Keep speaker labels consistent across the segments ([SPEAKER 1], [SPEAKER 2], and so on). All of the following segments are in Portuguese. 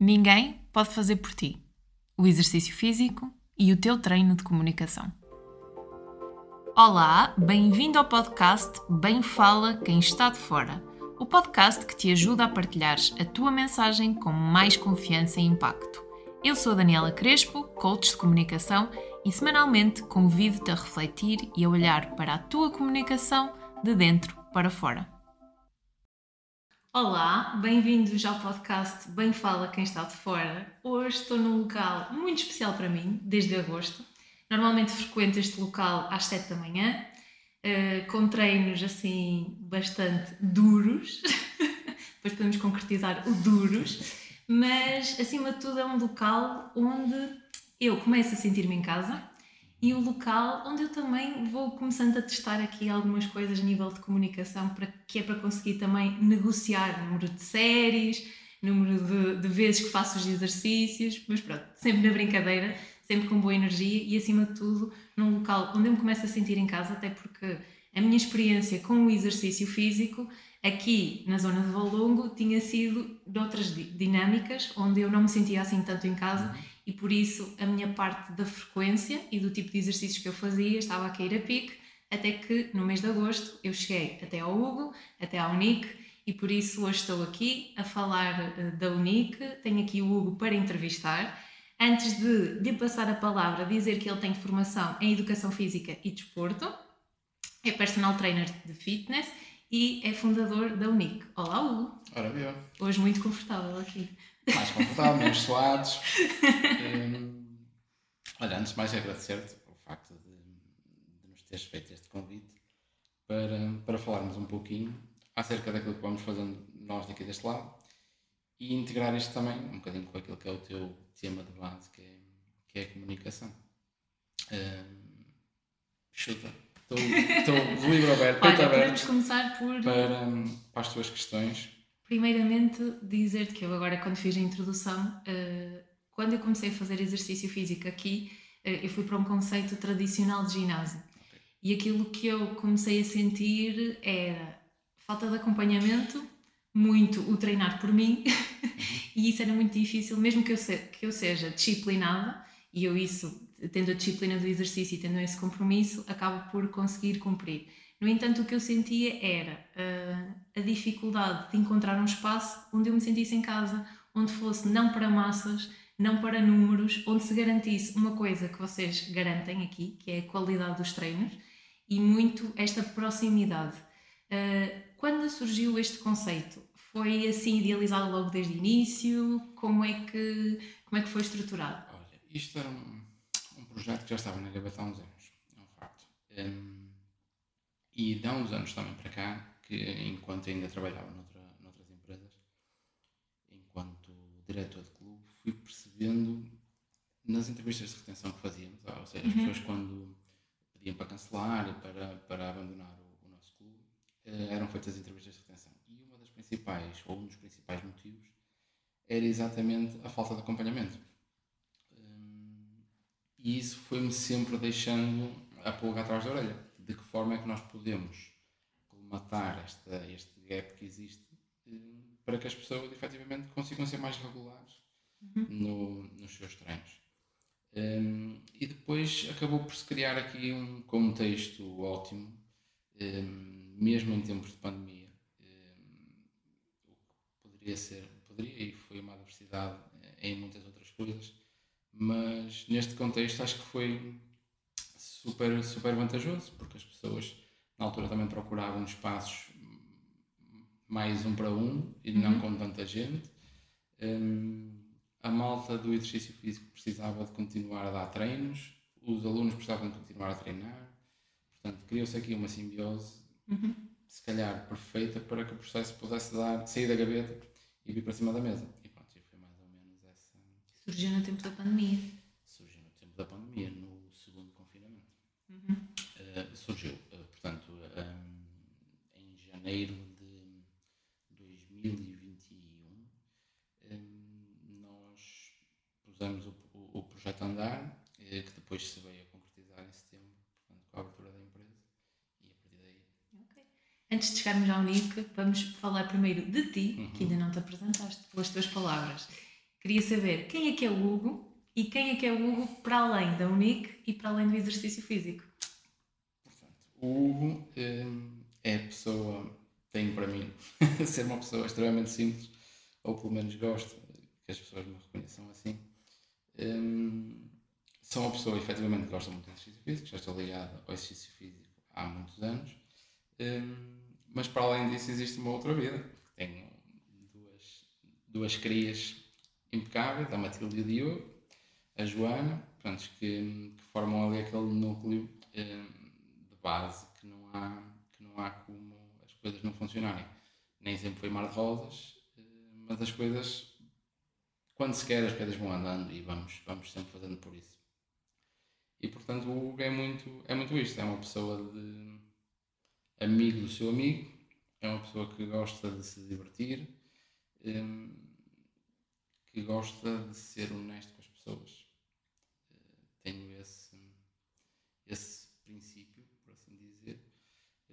[SPEAKER 1] ninguém pode fazer por ti. O exercício físico e o teu treino de comunicação. Olá, bem-vindo ao podcast Bem Fala Quem Está de Fora, o podcast que te ajuda a partilhar a tua mensagem com mais confiança e impacto. Eu sou Daniela Crespo, coach de comunicação, e semanalmente convido-te a refletir e a olhar para a tua comunicação de dentro para fora. Olá, bem-vindos ao podcast Bem Fala Quem Está de Fora. Hoje estou num local muito especial para mim, desde agosto. Normalmente frequento este local às 7 da manhã, uh, com treinos assim bastante duros. Depois podemos concretizar o duros, mas acima de tudo é um local onde eu começo a sentir-me em casa e o local onde eu também vou começando a testar aqui algumas coisas a nível de comunicação, para, que é para conseguir também negociar número de séries, número de, de vezes que faço os exercícios, mas pronto, sempre na brincadeira, sempre com boa energia e acima de tudo num local onde eu me começo a sentir em casa, até porque a minha experiência com o exercício físico aqui na zona de Valongo tinha sido de outras dinâmicas, onde eu não me sentia assim tanto em casa e por isso a minha parte da frequência e do tipo de exercícios que eu fazia estava a cair a pique, até que no mês de agosto eu cheguei até ao Hugo, até à Unique e por isso hoje estou aqui a falar uh, da Unique, tenho aqui o Hugo para entrevistar. Antes de, de passar a palavra, dizer que ele tem formação em Educação Física e Desporto, é personal trainer de fitness e é fundador da Unique. Olá, Hugo!
[SPEAKER 2] Ora, viu.
[SPEAKER 1] Hoje muito confortável aqui
[SPEAKER 2] mais confortável, menos suados. Um, olha, antes de mais agradecer-te pelo facto de, de, nos teres feito este convite para, para falarmos um pouquinho acerca daquilo que vamos fazendo nós daqui deste lado e integrar isto também um bocadinho com aquilo que é o teu tema de base, que é, que é a comunicação. Um, chuta. Estou de livro aberto,
[SPEAKER 1] Olha, aberto podemos começar por...
[SPEAKER 2] Para, para as tuas questões
[SPEAKER 1] Primeiramente, dizer-te que eu agora, quando fiz a introdução, uh, quando eu comecei a fazer exercício físico aqui, uh, eu fui para um conceito tradicional de ginásio. E aquilo que eu comecei a sentir era falta de acompanhamento, muito o treinar por mim, e isso era muito difícil, mesmo que eu, se, que eu seja disciplinada, e eu isso, tendo a disciplina do exercício e tendo esse compromisso, acabo por conseguir cumprir. No entanto, o que eu sentia era uh, a dificuldade de encontrar um espaço onde eu me sentisse em casa, onde fosse não para massas, não para números, onde se garantisse uma coisa que vocês garantem aqui, que é a qualidade dos treinos e muito esta proximidade. Uh, quando surgiu este conceito? Foi assim idealizado logo desde o início? Como é que, como é que foi estruturado?
[SPEAKER 2] Olha, isto era um, um projeto que já estava na gaveta há uns anos, é um facto. Um, e de há uns anos também para cá, que enquanto ainda trabalhava noutra, noutras empresas, enquanto diretor de clube, fui percebendo nas entrevistas de retenção que fazíamos, ou seja, as uhum. pessoas quando pediam para cancelar para, para abandonar o, o nosso clube, eh, eram feitas entrevistas de retenção. E uma das principais, ou um dos principais motivos, era exatamente a falta de acompanhamento. Hum, e isso foi-me sempre deixando a pulga atrás da orelha de que forma é que nós podemos colmatar esta, este gap que existe eh, para que as pessoas efetivamente consigam ser mais regulares uhum. no, nos seus treinos. Um, ehm, e depois acabou por se criar aqui um contexto ótimo, um, ehm, mesmo em tempos de pandemia. Um, o que poderia ser, poderia e foi uma adversidade em muitas outras coisas, mas neste contexto acho que foi super, super vantajoso, porque as pessoas na altura também procuravam espaços mais um para um e não uhum. com tanta gente. Um, a malta do exercício físico precisava de continuar a dar treinos, os alunos precisavam de continuar a treinar, portanto, criou-se aqui uma simbiose, uhum. se calhar perfeita, para que o processo pudesse dar, sair da gaveta e vir para cima da mesa. E pronto, foi mais ou menos essa.
[SPEAKER 1] Surgiu no tempo da pandemia.
[SPEAKER 2] Surgiu no tempo da pandemia, no uh, surgiu. Uh, portanto, um, em janeiro de 2021, um, nós pusemos o, o, o, projeto a andar, eh, que depois se veio a concretizar em setembro, portanto, com a abertura da empresa, e a partir daí.
[SPEAKER 1] Okay. Antes de chegarmos ao Unique, vamos falar primeiro de ti, uhum. que ainda não te apresentaste, pelas tuas palavras. Queria saber quem é que é o Hugo e quem é que é o Hugo para além da Unique e para além do exercício físico.
[SPEAKER 2] O Hugo hum, é pessoa, tenho para mim, ser uma pessoa extremamente simples, ou pelo menos gosto que as pessoas me reconheçam assim. Hum, sou uma pessoa efetivamente que gosta muito de exercício físico, já estou ligado ao exercício físico há muitos anos, hum, mas para além disso existe uma outra vida. Tenho duas, duas crias impecáveis, a Matilde e o Diogo, a Joana, pronto, que, que, formam ali aquele núcleo de base que não, há, que não há como as coisas não funcionarem. Nem sempre foi mar de rosas, hum, mas as coisas, quando se quer, as coisas vão andando e vamos, vamos sempre fazendo por isso. E portanto o Hugo é muito, é muito isto, é uma pessoa de amigo do seu amigo, é uma pessoa que gosta de se divertir, hum, que gosta de ser honesto com as pessoas. Uh, tenho esse, esse princípio, por assim dizer,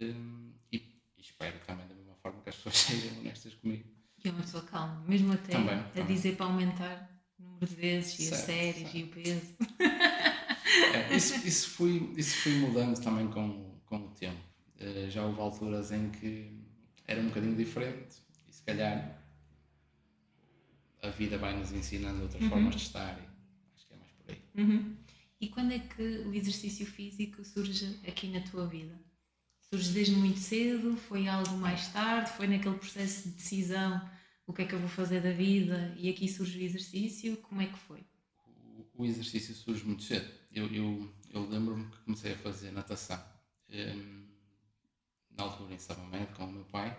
[SPEAKER 2] um, e, e, espero também da mesma forma que as pessoas sejam honestas comigo.
[SPEAKER 1] E é uma pessoa calma, mesmo até também, a também. dizer para aumentar o número de vezes e as séries e o peso.
[SPEAKER 2] É, isso, isso, fui, isso fui mudando também com, com o tempo. Uh, já houve alturas em que era um bocadinho diferente e se calhar a vida vai nos ensinando outras uhum. formas de estar e acho que é mais por aí.
[SPEAKER 1] Uhum. E quando é que o exercício físico surge aqui na tua vida? Surge desde muito cedo? Foi algo mais tarde? Foi naquele processo de decisão? O que é que eu vou fazer da vida? E aqui surge o exercício? Como é que foi?
[SPEAKER 2] O, exercício surge muito cedo. Eu, eu, eu lembro-me que comecei a fazer natação. Um, na altura em Samamed com o meu pai,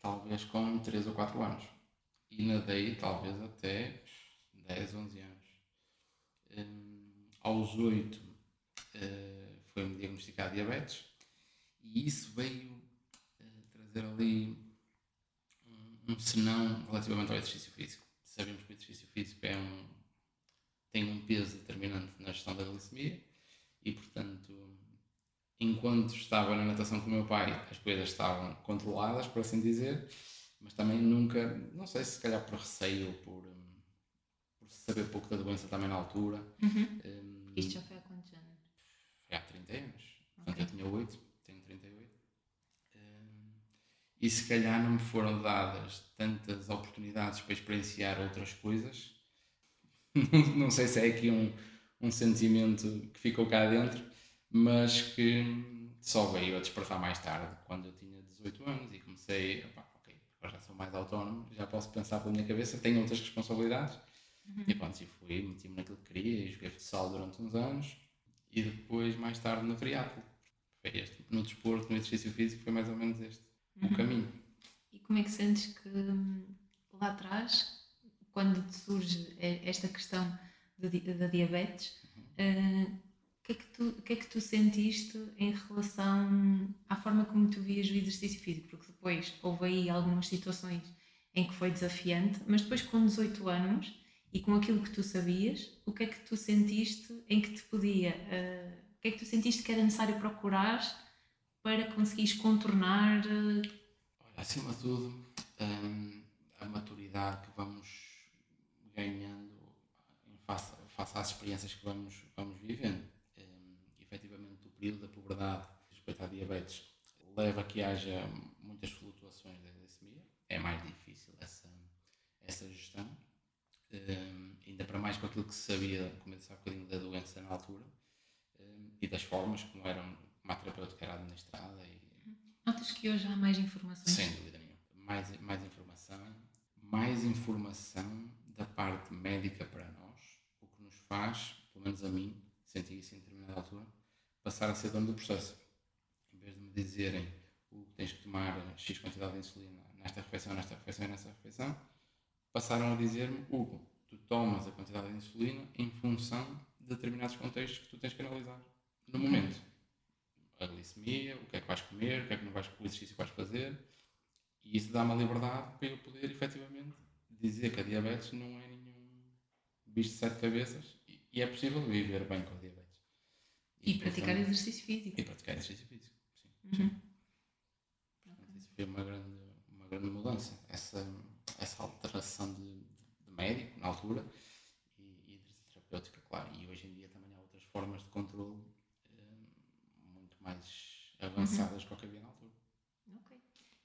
[SPEAKER 2] talvez com 3 ou 4 anos. E nadei talvez até 10, 11 anos. Um, aos 8 uh, eh, foi-me diagnosticado diabetes e isso veio uh, trazer ali um, um senão relativamente ao exercício físico. Sabemos que o exercício físico é um, tem um peso determinante na gestão da glicemia e, portanto, enquanto estava na natação com o meu pai, as coisas estavam controladas, por assim dizer, mas também nunca, não sei se calhar por receio ou por, um, por saber pouco da doença também na altura.
[SPEAKER 1] Uhum. Um, Isto já foi há quantos anos?
[SPEAKER 2] Foi há 30 anos. Portanto, okay. eu tinha 8, tenho 38. Um, e se calhar não me foram dadas tantas oportunidades para experienciar outras coisas. não sei se é aqui um, um sentimento que ficou cá dentro, mas que só veio a despertar mais tarde, quando eu tinha 18 anos e comecei, opa, ok, agora já sou mais autónomo, já posso pensar pela minha cabeça, tenho outras responsabilidades. Uhum. E pronto, e fui, meti-me naquilo que queria e joguei futsal durante uns anos e depois, mais tarde, no triatlo. Foi este, no desporto, no exercício físico, foi mais ou menos este uhum. o caminho.
[SPEAKER 1] E como é que sentes que hum, lá atrás, quando te surge esta questão da diabetes, uhum. uh, o que, é que tu, que é que tu sentiste em relação à forma como tu vias o exercício físico? Porque depois houve aí algumas situações em que foi desafiante, mas depois com 18 anos e com aquilo que tu sabias, o que é que tu sentiste em que te podia, uh, o que é que tu sentiste que era necessário procurar para conseguires contornar?
[SPEAKER 2] Olha, acima de tudo, um, a maturidade que vamos ganhando face, às experiências que vamos, vamos vivendo efetivamente o período da puberdade respeito à diabetes leva a que haja muitas flutuações da glicemia. É mais difícil essa, essa gestão. Um, ainda para mais com aquilo que se sabia, como eu disse há bocadinho, da doença na altura um, e das formas como, era, como a terapêutica era administrada. E,
[SPEAKER 1] Notas que hoje há mais informações?
[SPEAKER 2] Sem dúvida nenhuma. Mais, mais informação, mais informação da parte médica para nós, o que nos faz, pelo menos a mim, senti isso em determinada altura, passar a ser dono do processo. Em vez de me dizerem o que tens que tomar X quantidade de insulina nesta refeição, nesta refeição e nesta refeição, passaram a dizer-me, Hugo, tu tomas a quantidade de insulina em função de determinados contextos que tu tens que analisar no momento a glicemia, o que é que vais comer, o que é que não vais, o exercício que vais fazer. E isso dá-me a liberdade para eu poder efetivamente dizer que a diabetes não é nenhum bicho de sete cabeças e, é possível viver bem com a diabetes.
[SPEAKER 1] E, e praticar exercício físico.
[SPEAKER 2] E praticar exercício físico, sim. Uhum. sim. Portanto, isso foi uma grande, uma grande mudança. Essa, essa alteração de, de médico, na altura, e, e terapêutica, claro. E hoje em dia também há outras formas de controle avançadas uhum. para o que havia na altura.
[SPEAKER 1] Ok.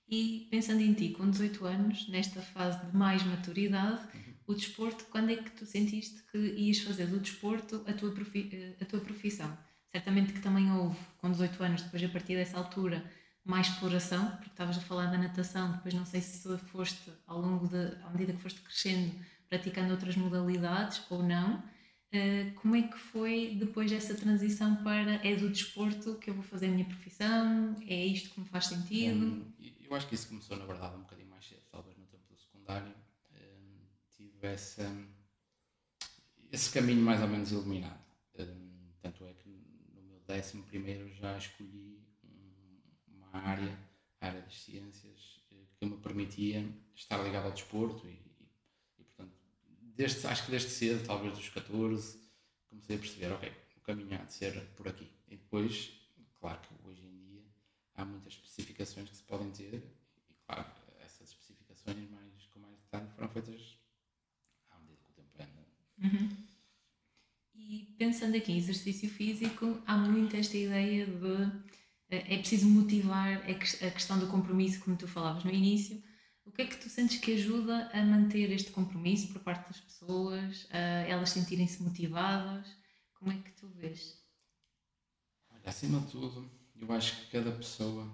[SPEAKER 1] E pensando em ti, com 18 anos, nesta fase de mais maturidade, uhum. o desporto, quando é que tu sentiste que ias fazer do desporto a tua, profi a tua profissão? Certamente que também houve, com 18 anos, depois a partir dessa altura, mais exploração, porque estavas a falar da natação, depois não sei se foste ao longo de, à medida que foste crescendo, praticando outras modalidades ou não. Uh, como é que foi depois dessa transição para é do desporto que eu vou fazer a minha profissão, é isto que me faz sentido?
[SPEAKER 2] Um, eu acho que isso começou na verdade um bocadinho mais cedo, talvez no tempo do secundário. Um, tive essa, esse caminho mais ou menos iluminado. Um, tanto é que no meu décimo primeiro já escolhi uma área, a área das ciências, eh, que me permitia estar ligado ao desporto e, desde, acho que desde cedo, talvez dos 14, comecei a perceber, ok, o caminho há de ser por aqui. E depois, claro que hoje em dia há muitas especificações que se podem ter e, claro, essas especificações mais, com mais detalhe foram feitas à medida que o tempo anda.
[SPEAKER 1] Uhum. E pensando aqui em exercício físico, há muito esta ideia de é, é preciso motivar a questão do compromisso, como tu falavas no início. O que é que tu sentes que ajuda a manter este compromisso por parte das pessoas, a elas sentirem-se motivadas? Como é que tu vês?
[SPEAKER 2] Olha, acima de tudo, eu acho que cada pessoa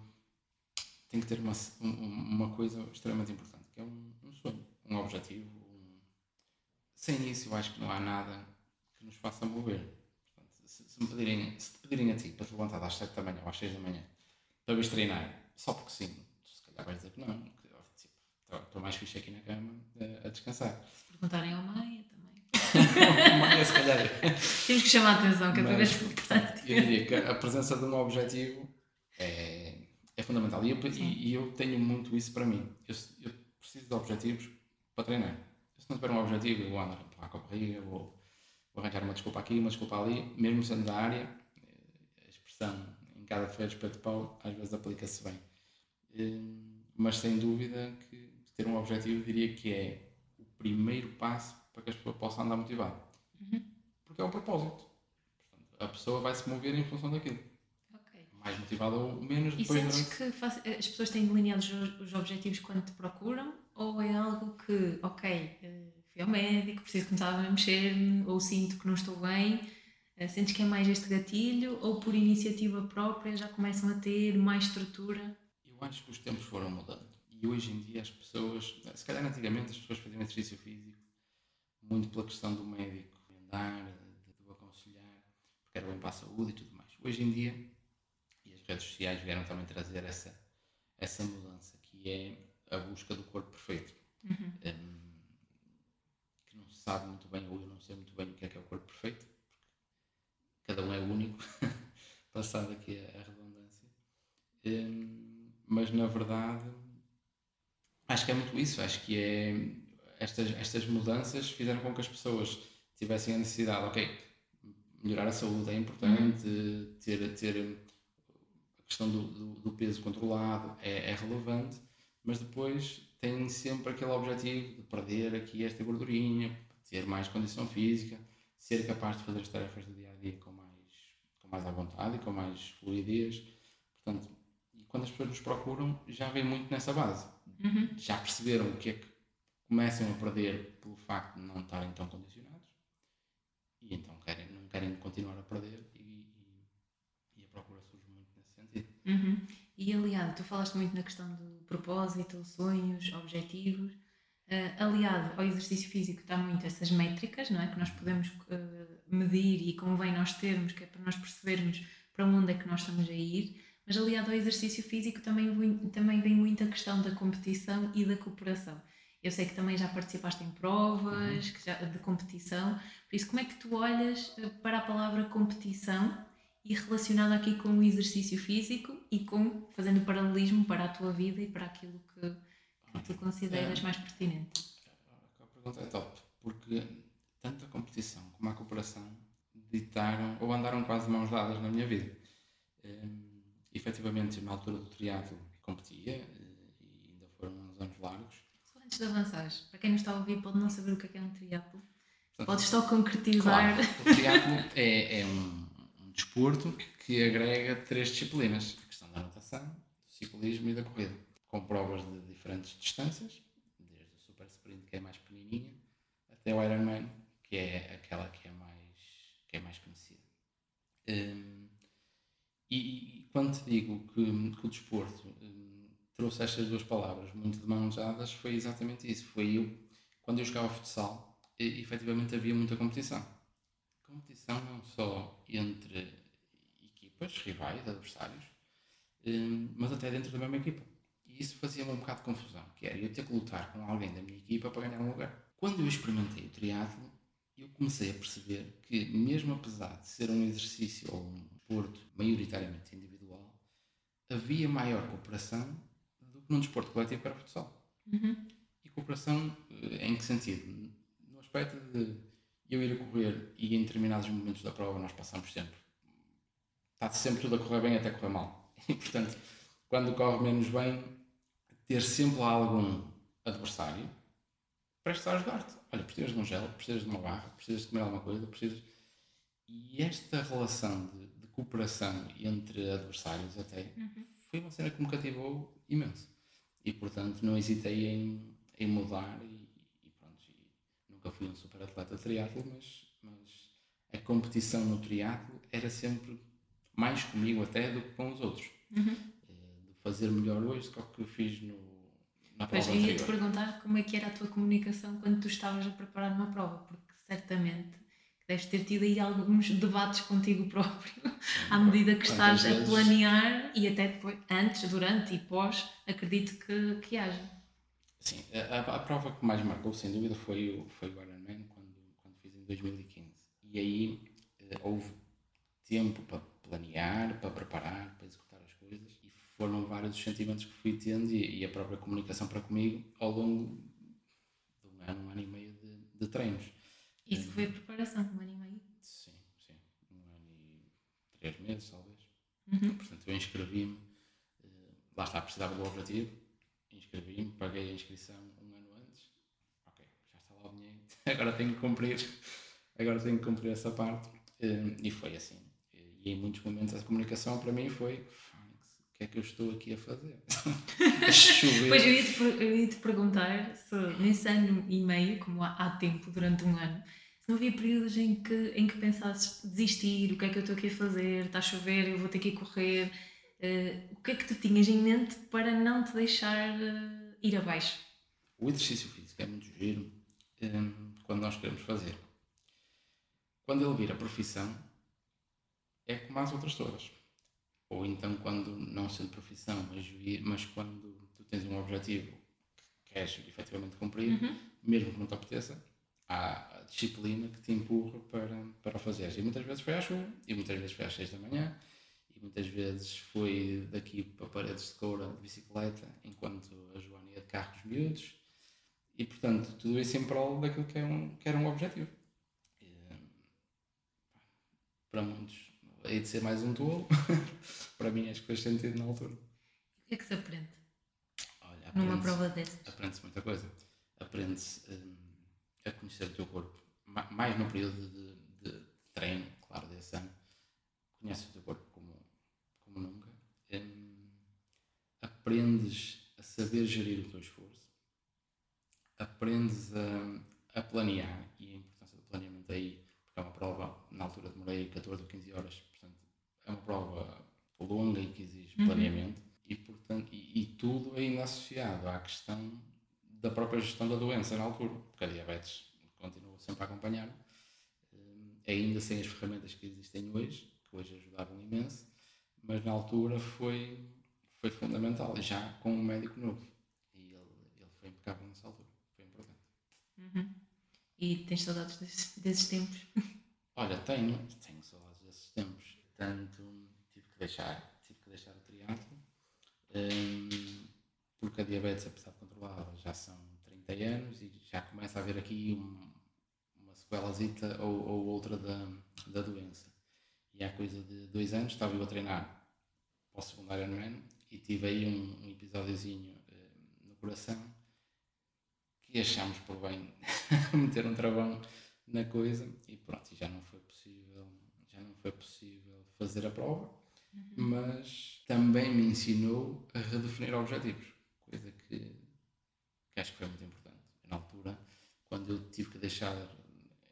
[SPEAKER 2] tem que ter uma, uma coisa extremamente importante, que é um, um sonho, um objetivo. Um... Sem isso, eu acho que não há nada que nos faça mover se, se, me pedirem, se te pedirem a ti para levantar às 7 da manhã ou às 6 da manhã para vir treinar, só porque sim, tu se calhar vais dizer que não, estou mais fixe aqui na cama a, a descansar.
[SPEAKER 1] Se perguntarem ao Maia também.
[SPEAKER 2] Maia, se calhar.
[SPEAKER 1] Temos que chamar a atenção, que é para ver se
[SPEAKER 2] Eu diria que a presença de um objetivo é, é fundamental. E eu, e, e eu, tenho muito isso para mim. Eu, eu, preciso de objetivos para treinar. Se não tiver um objetivo, eu vou andar para a barriga, vou vou arranjar uma desculpa aqui, uma desculpa ali, mesmo sendo da área, eh, a expressão em cada feira de pau às vezes aplica-se bem. Eh, mas sem dúvida que ter um objetivo diria que é o primeiro passo para que as pessoas possam andar motivadas. Uhum. Porque é o propósito. Portanto, a pessoa vai se mover em função daquilo. Okay. Mais motivada ou menos.
[SPEAKER 1] E sentes durante... que as pessoas têm delineados os objetivos quando te procuram? Ou é algo que, ok, eh, fui ao médico, preciso começar a mexer-me, ou sinto que não estou bem. Eh, sentes que é mais este gatilho ou por iniciativa própria já começam a ter mais estrutura?
[SPEAKER 2] Eu acho que os tempos foram mudando e hoje em dia as pessoas, se calhar antigamente as pessoas faziam exercício físico muito pela questão do médico andar, de, aconselhar, porque era bem para a saúde e tudo mais. Hoje em dia, e as redes sociais vieram também trazer essa, essa mudança, que é a busca do corpo perfeito. Uhum. Um, sabe muito bem, ou eu não sei muito bem o que é que é o corpo perfeito, porque cada um é único, passado aqui a, a redundância. Um, mas na verdade, acho que é muito isso. Acho que é estas, estas mudanças fizeram com que as pessoas tivessem a necessidade, ok, melhorar a saúde é importante, uhum. ter, ter a questão do, do, do peso controlado é, é relevante, mas depois têm sempre aquele objetivo de perder aqui esta gordurinha, ter mais condição física, ser capaz de fazer as tarefas do dia a dia com mais, com mais à vontade e com mais fluidez. Portanto, quando as pessoas nos procuram, já vem muito nessa base. Uhum. Já perceberam o que é que começam a perder pelo facto de não estarem tão condicionados e então querem, não querem continuar a perder e, e, e a procura surge muito nesse sentido.
[SPEAKER 1] Uhum. E aliado, tu falaste muito na questão do propósito, sonhos, objetivos. Uh, aliado ao exercício físico está muito essas métricas, não é? Que nós podemos uh, medir e convém nós termos, que é para nós percebermos para onde é que nós estamos a ir. Mas aliado ao exercício físico também, também vem muito a questão da competição e da cooperação. Eu sei que também já participaste em provas uhum. já, de competição, por isso, como é que tu olhas eh, para a palavra competição e relacionado aqui com o exercício físico e com fazendo paralelismo para a tua vida e para aquilo que que tu consideras é, mais pertinente?
[SPEAKER 2] A pergunta é top, porque tanto a competição como a cooperação ditaram ou andaram quase mãos dadas na minha vida. Um, efetivamente, na altura do triatlo competia eh, e ainda foram uns anos largos.
[SPEAKER 1] Só antes de avançares, para quem nos está a ouvir pode não saber o que é, que é um triatlo. Podes só concretizar.
[SPEAKER 2] Claro, o triatlo é, é um, um desporto que agrega três disciplinas: a questão da natação, do ciclismo e da corrida, com provas de diferentes distâncias, desde o Super Sprint, que é mais pequenininha, até o Ironman, que é aquela que é mais, que é mais conhecida. Um, e, e, quando te digo que, que o desporto um, trouxe estas duas palavras muito de mãos dadas, foi exatamente isso. Foi eu, quando eu jogava futsal, e, efetivamente havia muita competição. Competição não só entre equipas, rivais, adversários, um, mas até dentro da mesma equipa. E isso fazia-me um bocado de confusão, que era eu ter que lutar com alguém da minha equipa para ganhar um lugar. Quando eu experimentei o triatlo, eu comecei a perceber que, mesmo apesar de ser um exercício ou um desporto maioritariamente individual, havia maior cooperação do que num desporto coletivo para o futsal. Uhum. E cooperação eh, em que sentido? No aspecto de eu ir a correr e em determinados momentos da prova nós passamos sempre. Está sempre tudo a correr bem até correr mal. E portanto, quando corre menos bem, ter sempre algum adversário prestes a ajudar-te. Olha, precisas de um gel, precisas de uma barra, precisas de comer alguma coisa, precisas. E esta relação de, de cooperação entre adversários, até, uhum. foi uma cena que me cativou imenso. E portanto não hesitei em, em mudar e, e pronto. E nunca fui um super atleta de triatlo, mas, mas a competição no triatlo era sempre mais comigo até do que com os outros. Uhum. Eh, de fazer melhor hoje do que eu fiz no,
[SPEAKER 1] na prova Pois, ia-te perguntar como é que era a tua comunicação quando tu estavas a preparar uma prova, porque certamente deves ter tido aí alguns debates contigo próprio à medida que estás a planear e até depois, antes, durante e pós, acredito que, que haja.
[SPEAKER 2] Sim, a, a, prova que mais marcou, sem dúvida, foi o, foi o Ironman, quando, quando fiz em 2015. E aí eh, houve tempo para planear, para preparar, para executar foram vários os sentimentos que fui tendo e, e, a própria comunicação para comigo ao longo de um ano, um ano e meio de, de treinos.
[SPEAKER 1] Isso foi a preparação, um ano e meio?
[SPEAKER 2] Sim, sim. Um ano e três meses, talvez. Uhum. Portanto, eu inscrevi-me, uh, lá está, precisava do objetivo, inscrevi-me, paguei a inscrição um ano antes. Ok, já está lá o dinheiro, agora tenho que cumprir, agora tenho que cumprir essa parte. Uh, e foi assim. E em muitos momentos a comunicação para mim foi que é que eu estou aqui a fazer?
[SPEAKER 1] a chover. Pois eu ia-te, eu ia-te perguntar se nesse ano e meio, como há, há, tempo, durante um ano, se não havia períodos em que, em que pensasses desistir, o que é que eu estou aqui a fazer, está a chover, eu vou ter que ir correr. Uh, o que é que tu tinhas em mente para não te deixar uh, ir abaixo?
[SPEAKER 2] O exercício físico é muito giro um, eh, quando nós queremos fazer. Quando ele vira profissão, é como as outras todas ou então quando não sendo profissão, mas, mas quando tu tens um objetivo que queres efetivamente cumprir, uhum. mesmo que não te apeteça, há a disciplina que te empurra para, para o fazeres. E muitas vezes foi à chuva, e muitas vezes foi às 6 da manhã, e muitas vezes foi daqui para paredes de coura de bicicleta, enquanto a Joana ia de carros miúdos, e portanto tudo isso em prol daquilo que, é um, que era um objetivo. E, para muitos hei de ser mais um tolo. para mim acho que fez sentido na altura.
[SPEAKER 1] O que é que se aprende? Olha, aprende Numa prova dessas?
[SPEAKER 2] Aprende-se muita coisa. Aprende-se um, a conhecer o teu corpo. Mais no período de, de, treino, claro, desse ano. Conheces o teu corpo como, como nunca. Um, aprendes a saber gerir o teu esforço. Aprendes a, a planear e a importância do planeamento aí, é uma prova, na altura demorei 14 ou 15 horas é uma prova longa e que exige uhum. planeamento e, portanto, e, e, tudo ainda associado à questão da própria gestão da doença na altura, porque a diabetes continua sempre a acompanhar, eh, ainda sem as ferramentas que existem hoje, que hoje ajudavam imenso, mas na altura foi, foi fundamental, já com um médico novo. E ele, ele foi impecável nessa altura, foi importante.
[SPEAKER 1] Uhum. E tens saudades desses, desses tempos?
[SPEAKER 2] Olha, tenho, tenho saudades desses tempos Portanto, tive que deixar, tive que deixar o triatlo, um, porque a diabetes, apesar de controlada, já são 30 anos e já começa a haver aqui um, uma sequelazita ou, ou outra da, da doença. E há coisa de dois anos estava eu a treinar para o segundo Ironman e tive aí um, um episódiozinho uh, no coração que achámos por bem meter um travão na coisa e pronto, e já não foi possível, já não foi possível fazer a prova. uhum. mas também me ensinou a redefinir objetivos, coisa que, que acho que foi muito importante. Na altura, quando eu tive que deixar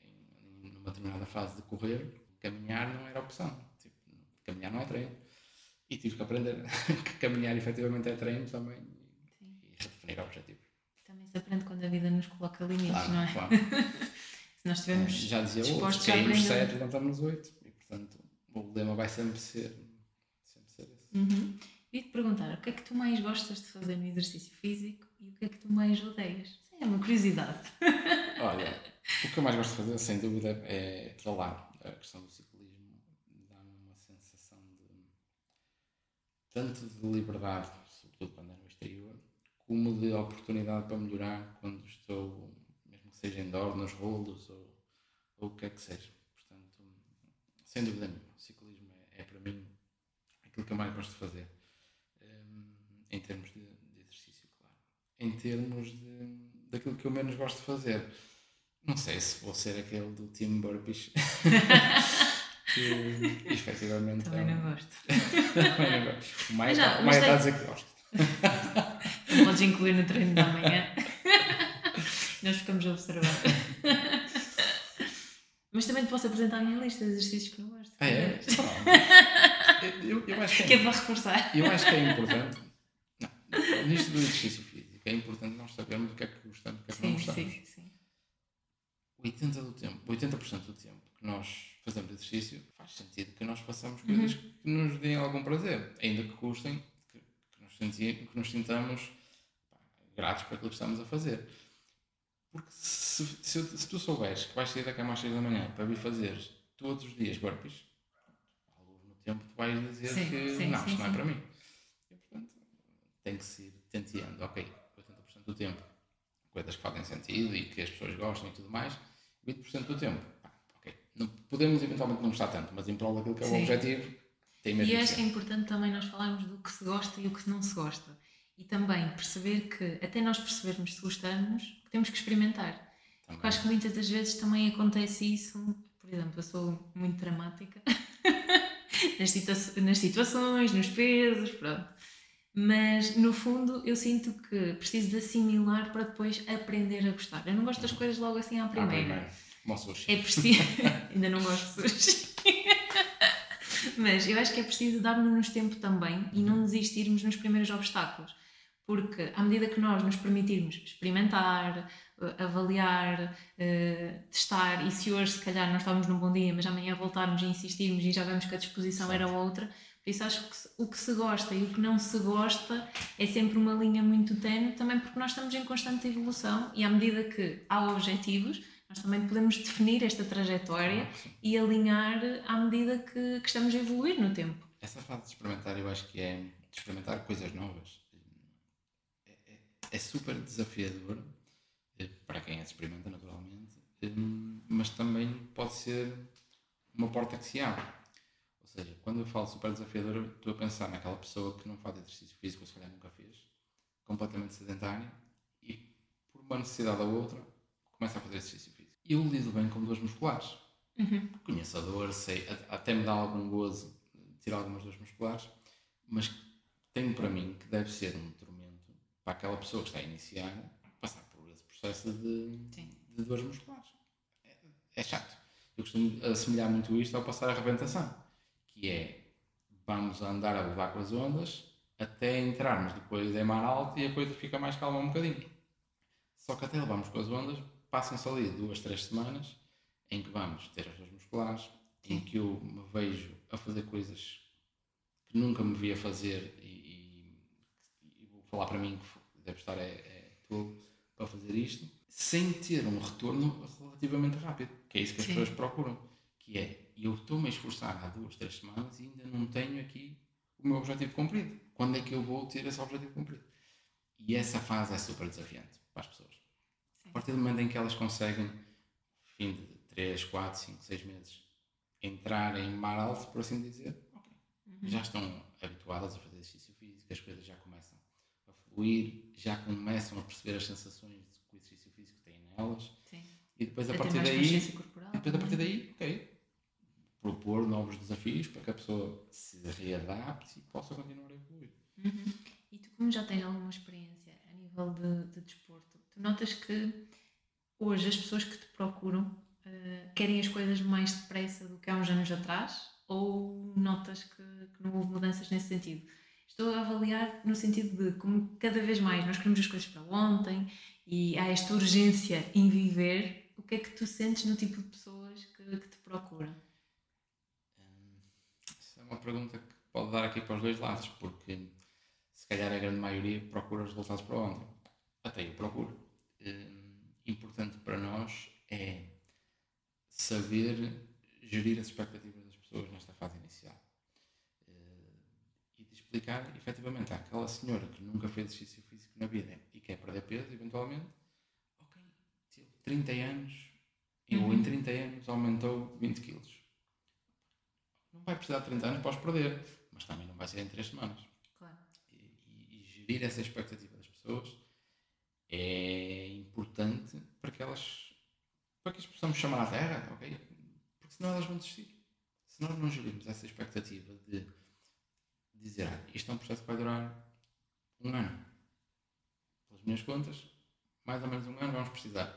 [SPEAKER 2] em, numa determinada fase de correr, caminhar não era opção. Tipo, caminhar não é treino. E tive que aprender que caminhar efetivamente é treino também Sim. e redefinir objetivos.
[SPEAKER 1] Também se aprende quando a vida nos coloca limites,
[SPEAKER 2] claro,
[SPEAKER 1] não é?
[SPEAKER 2] Claro.
[SPEAKER 1] se nós estivermos
[SPEAKER 2] é, já dizia outro, caímos 7, levantamos 8 e portanto o lema vai sempre ser, sempre ser esse.
[SPEAKER 1] Uhum. E te perguntar, o que é que tu mais gostas de fazer no exercício físico e o que é que tu mais odeias? Isso é uma curiosidade.
[SPEAKER 2] Olha, o que eu mais gosto de fazer, sem dúvida, é pedalar. A questão do ciclismo dá-me uma sensação de tanto de liberdade, sobretudo quando é no exterior, como de oportunidade para melhorar quando estou, mesmo que seja indoor, nos rolos ou, ou o que é que seja. Portanto, sem dúvida nenhuma, o ciclismo é, é para mim aquilo que eu mais gosto de fazer. Um, em termos de, de, exercício, claro. Em termos de, daquilo que eu menos gosto de fazer não sei se vou ser aquele do Team Burpees. que efetivamente.
[SPEAKER 1] Também é um... não gosto.
[SPEAKER 2] Também não gosto. O mais, já, o mais está a dizer que gosto.
[SPEAKER 1] Podes incluir no treino da manhã. Nós ficamos a observar. Mas também te posso apresentar a minha lista de exercícios que eu gosto.
[SPEAKER 2] Ah, é? eu, eu acho que, é,
[SPEAKER 1] que é para reforçar.
[SPEAKER 2] Eu acho que é importante. Não, nisto do exercício físico, é importante nós sabermos do que é que gostamos, do que é que
[SPEAKER 1] sim,
[SPEAKER 2] não gostamos.
[SPEAKER 1] Sim, sim.
[SPEAKER 2] 80% do tempo, 80% do tempo que nós fazemos exercício, faz sentido que nós façamos coisas uhum. que nos deem algum prazer, ainda que custem, que, que, nos, senti, que nos sintamos gratos por aquilo que estamos a fazer. Porque se, se, se, tu souberes que vais sair da cama às 6 da manhã para vir fazer todos os dias burpees, ao longo do tempo tu vais dizer sim, que sim, não, sim, isto não é para mim. E, portanto, tem que se ir tenteando, ok, 80% do tempo, coisas que fazem sentido e que as pessoas gostam e tudo mais, 20% do tempo. Okay. não, podemos eventualmente não gostar tanto, mas em prol daquilo que é o objetivo, tem mesmo
[SPEAKER 1] E acho que é importante também nós falarmos do que se gosta e o que não se gosta. E também perceber que, até nós percebermos se gostamos, temos que experimentar. Também. Porque acho que muitas das vezes também acontece isso. Por exemplo, eu sou muito dramática nas, situa nas situações, nos pesos, pronto. Mas no fundo eu sinto que preciso de assimilar para depois aprender a gostar. Eu não gosto das coisas logo assim à primeira.
[SPEAKER 2] Ah,
[SPEAKER 1] é preciso. Ainda não gosto de sushi. Mas eu acho que é preciso dar-nos tempo também e não desistirmos nos primeiros obstáculos. Porque à medida que nós nos permitirmos experimentar, eh, avaliar, uh, testar, e se hoje se calhar não estávamos num bom dia, mas amanhã voltarmos e insistirmos e já vemos que a disposição certo. era outra, por isso acho que o que se gosta e o que não se gosta é sempre uma linha muito tenue, também porque nós estamos em constante evolução e à medida que há objetivos, nós também podemos definir esta trajetória ah, e alinhar à medida que, que, estamos a evoluir no tempo.
[SPEAKER 2] Essa fase de experimentar, eu acho que é de experimentar coisas novas. É, super desafiador eh, para quem a experimenta, naturalmente, eh, mas também pode ser uma porta que se abre ou seja, quando eu falo super desafiador, estou a pensar naquela pessoa que não faz exercício físico, ou se calhar nunca fez, completamente sedentária, e por uma necessidade ou outra, começa a fazer exercício físico. Eu lido bem com dores musculares.
[SPEAKER 1] Uhum.
[SPEAKER 2] Conheço a dor, sei, até me dá algum gozo tirar algumas dores musculares, mas tenho para mim que deve ser um para aquela pessoa que está a iniciar passar por esse processo de, de dores musculares. É, é chato. Eu costumo assemelhar muito isto ao passar a arrebentação que é vamos andar a levar com as ondas até entrarmos depois em mar alto e a coisa fica mais calma um bocadinho. Só que até levamos com as ondas, passam-se ali duas, três semanas em que vamos ter as dores musculares, em que eu me vejo a fazer coisas que nunca me via fazer e, falar para mim que deve estar é, é tolo para fazer isto, sem ter um retorno relativamente rápido, que é isso que as Sim. pessoas procuram, que é eu estou-me a esforçar há duas, três semanas e ainda não tenho aqui o meu objetivo cumprido. Quando é que eu vou ter esse objetivo cumprido? E essa fase é super desafiante para as pessoas. Sim. A partir do momento em que elas conseguem, fim de 3, 4, 5, 6 meses, entrar em mar alto, por assim dizer, okay, uhum. já estão habituadas a fazer exercício físico, as coisas já fluir, já começam a perceber as sensações que o exercício físico tem nelas.
[SPEAKER 1] Sim.
[SPEAKER 2] E depois a, partir daí. E depois a partir daí, ok, propor novos desafios para que a pessoa se readapte e possa continuar a evoluir.
[SPEAKER 1] Uhum. E tu, como já tens alguma experiência a nível de, de desporto, tu notas que hoje as pessoas que te procuram uh, querem as coisas mais depressa do que há uns anos atrás? Ou notas que, que não houve mudanças nesse sentido? Estou a avaliar no sentido de como cada vez mais nós queremos as coisas para ontem e há esta urgência em viver, o que é que tu sentes no tipo de pessoas que, que te procuram?
[SPEAKER 2] Essa é uma pergunta que pode dar aqui para os dois lados, porque se calhar a grande maioria procura os resultados para ontem. Até eu procuro. Hum, importante para nós é saber gerir as expectativas das pessoas nesta fase inicial. Explicar, efetivamente, àquela senhora que nunca fez exercício físico na vida e quer perder peso, eventualmente, ok, teve 30 anos uhum. em 30 anos aumentou 20 quilos. Não vai precisar de 30 anos para os perder, mas também não vai ser em 3 semanas.
[SPEAKER 1] Claro.
[SPEAKER 2] E, e, e gerir essa expectativa das pessoas é importante para que elas para que as possamos chamar à terra, ok? Porque senão elas vão desistir. Se nós não gerirmos essa expectativa de dizer, ah, isto é um processo que vai durar um ano. Pelas minhas contas, mais ou menos um ano vamos precisar.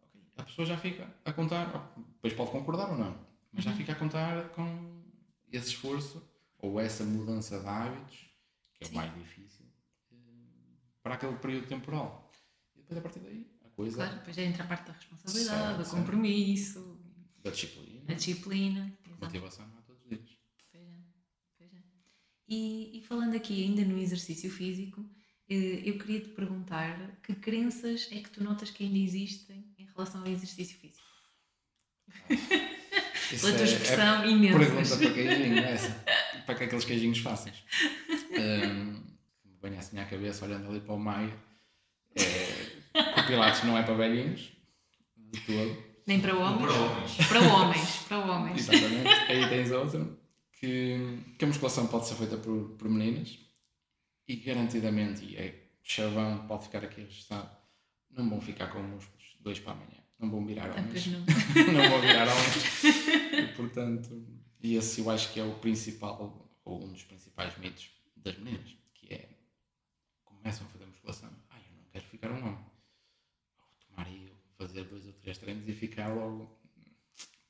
[SPEAKER 2] Okay. A pessoa já fica a contar, depois pode concordar ou não, mas já uhum. fica a contar com esse esforço ou essa mudança de hábitos, que é o mais difícil, eh, para aquele período temporal depois a partir daí a coisa.
[SPEAKER 1] Claro, depois já entra a parte da responsabilidade, do compromisso,
[SPEAKER 2] da disciplina.
[SPEAKER 1] A disciplina.
[SPEAKER 2] Motivação não é todos os dias.
[SPEAKER 1] Pois é, pois é. E, e falando aqui ainda no exercício físico, eh, eu queria te perguntar que crenças é que tu notas que ainda existem em relação ao exercício físico? Pela tua é, expressão é
[SPEAKER 2] imensas. Pergunta para queijinho, é essa. para que aqueles queijinhos fáceis. Um, assim à cabeça olhando ali para o Maio. É, o Pilates não é para velhinhos, de todo.
[SPEAKER 1] Nem para homens?
[SPEAKER 3] Para homens.
[SPEAKER 1] Para homens, para homens.
[SPEAKER 2] Exatamente. Aí tens outro, que, que a musculação pode ser feita por, por meninas e garantidamente, e é chavão, pode ficar aqui registrado, não vão ficar com músculos dois para amanhã. Não vão virar ah, homens.
[SPEAKER 1] Não.
[SPEAKER 2] não vão virar homens. E, portanto, e esse eu acho que é o principal, ou um dos principais mitos das meninas, que é começam a fazer musculação. Ah, eu não quero ficar um homem tomar e fazer dois ou três treinos e ficar logo.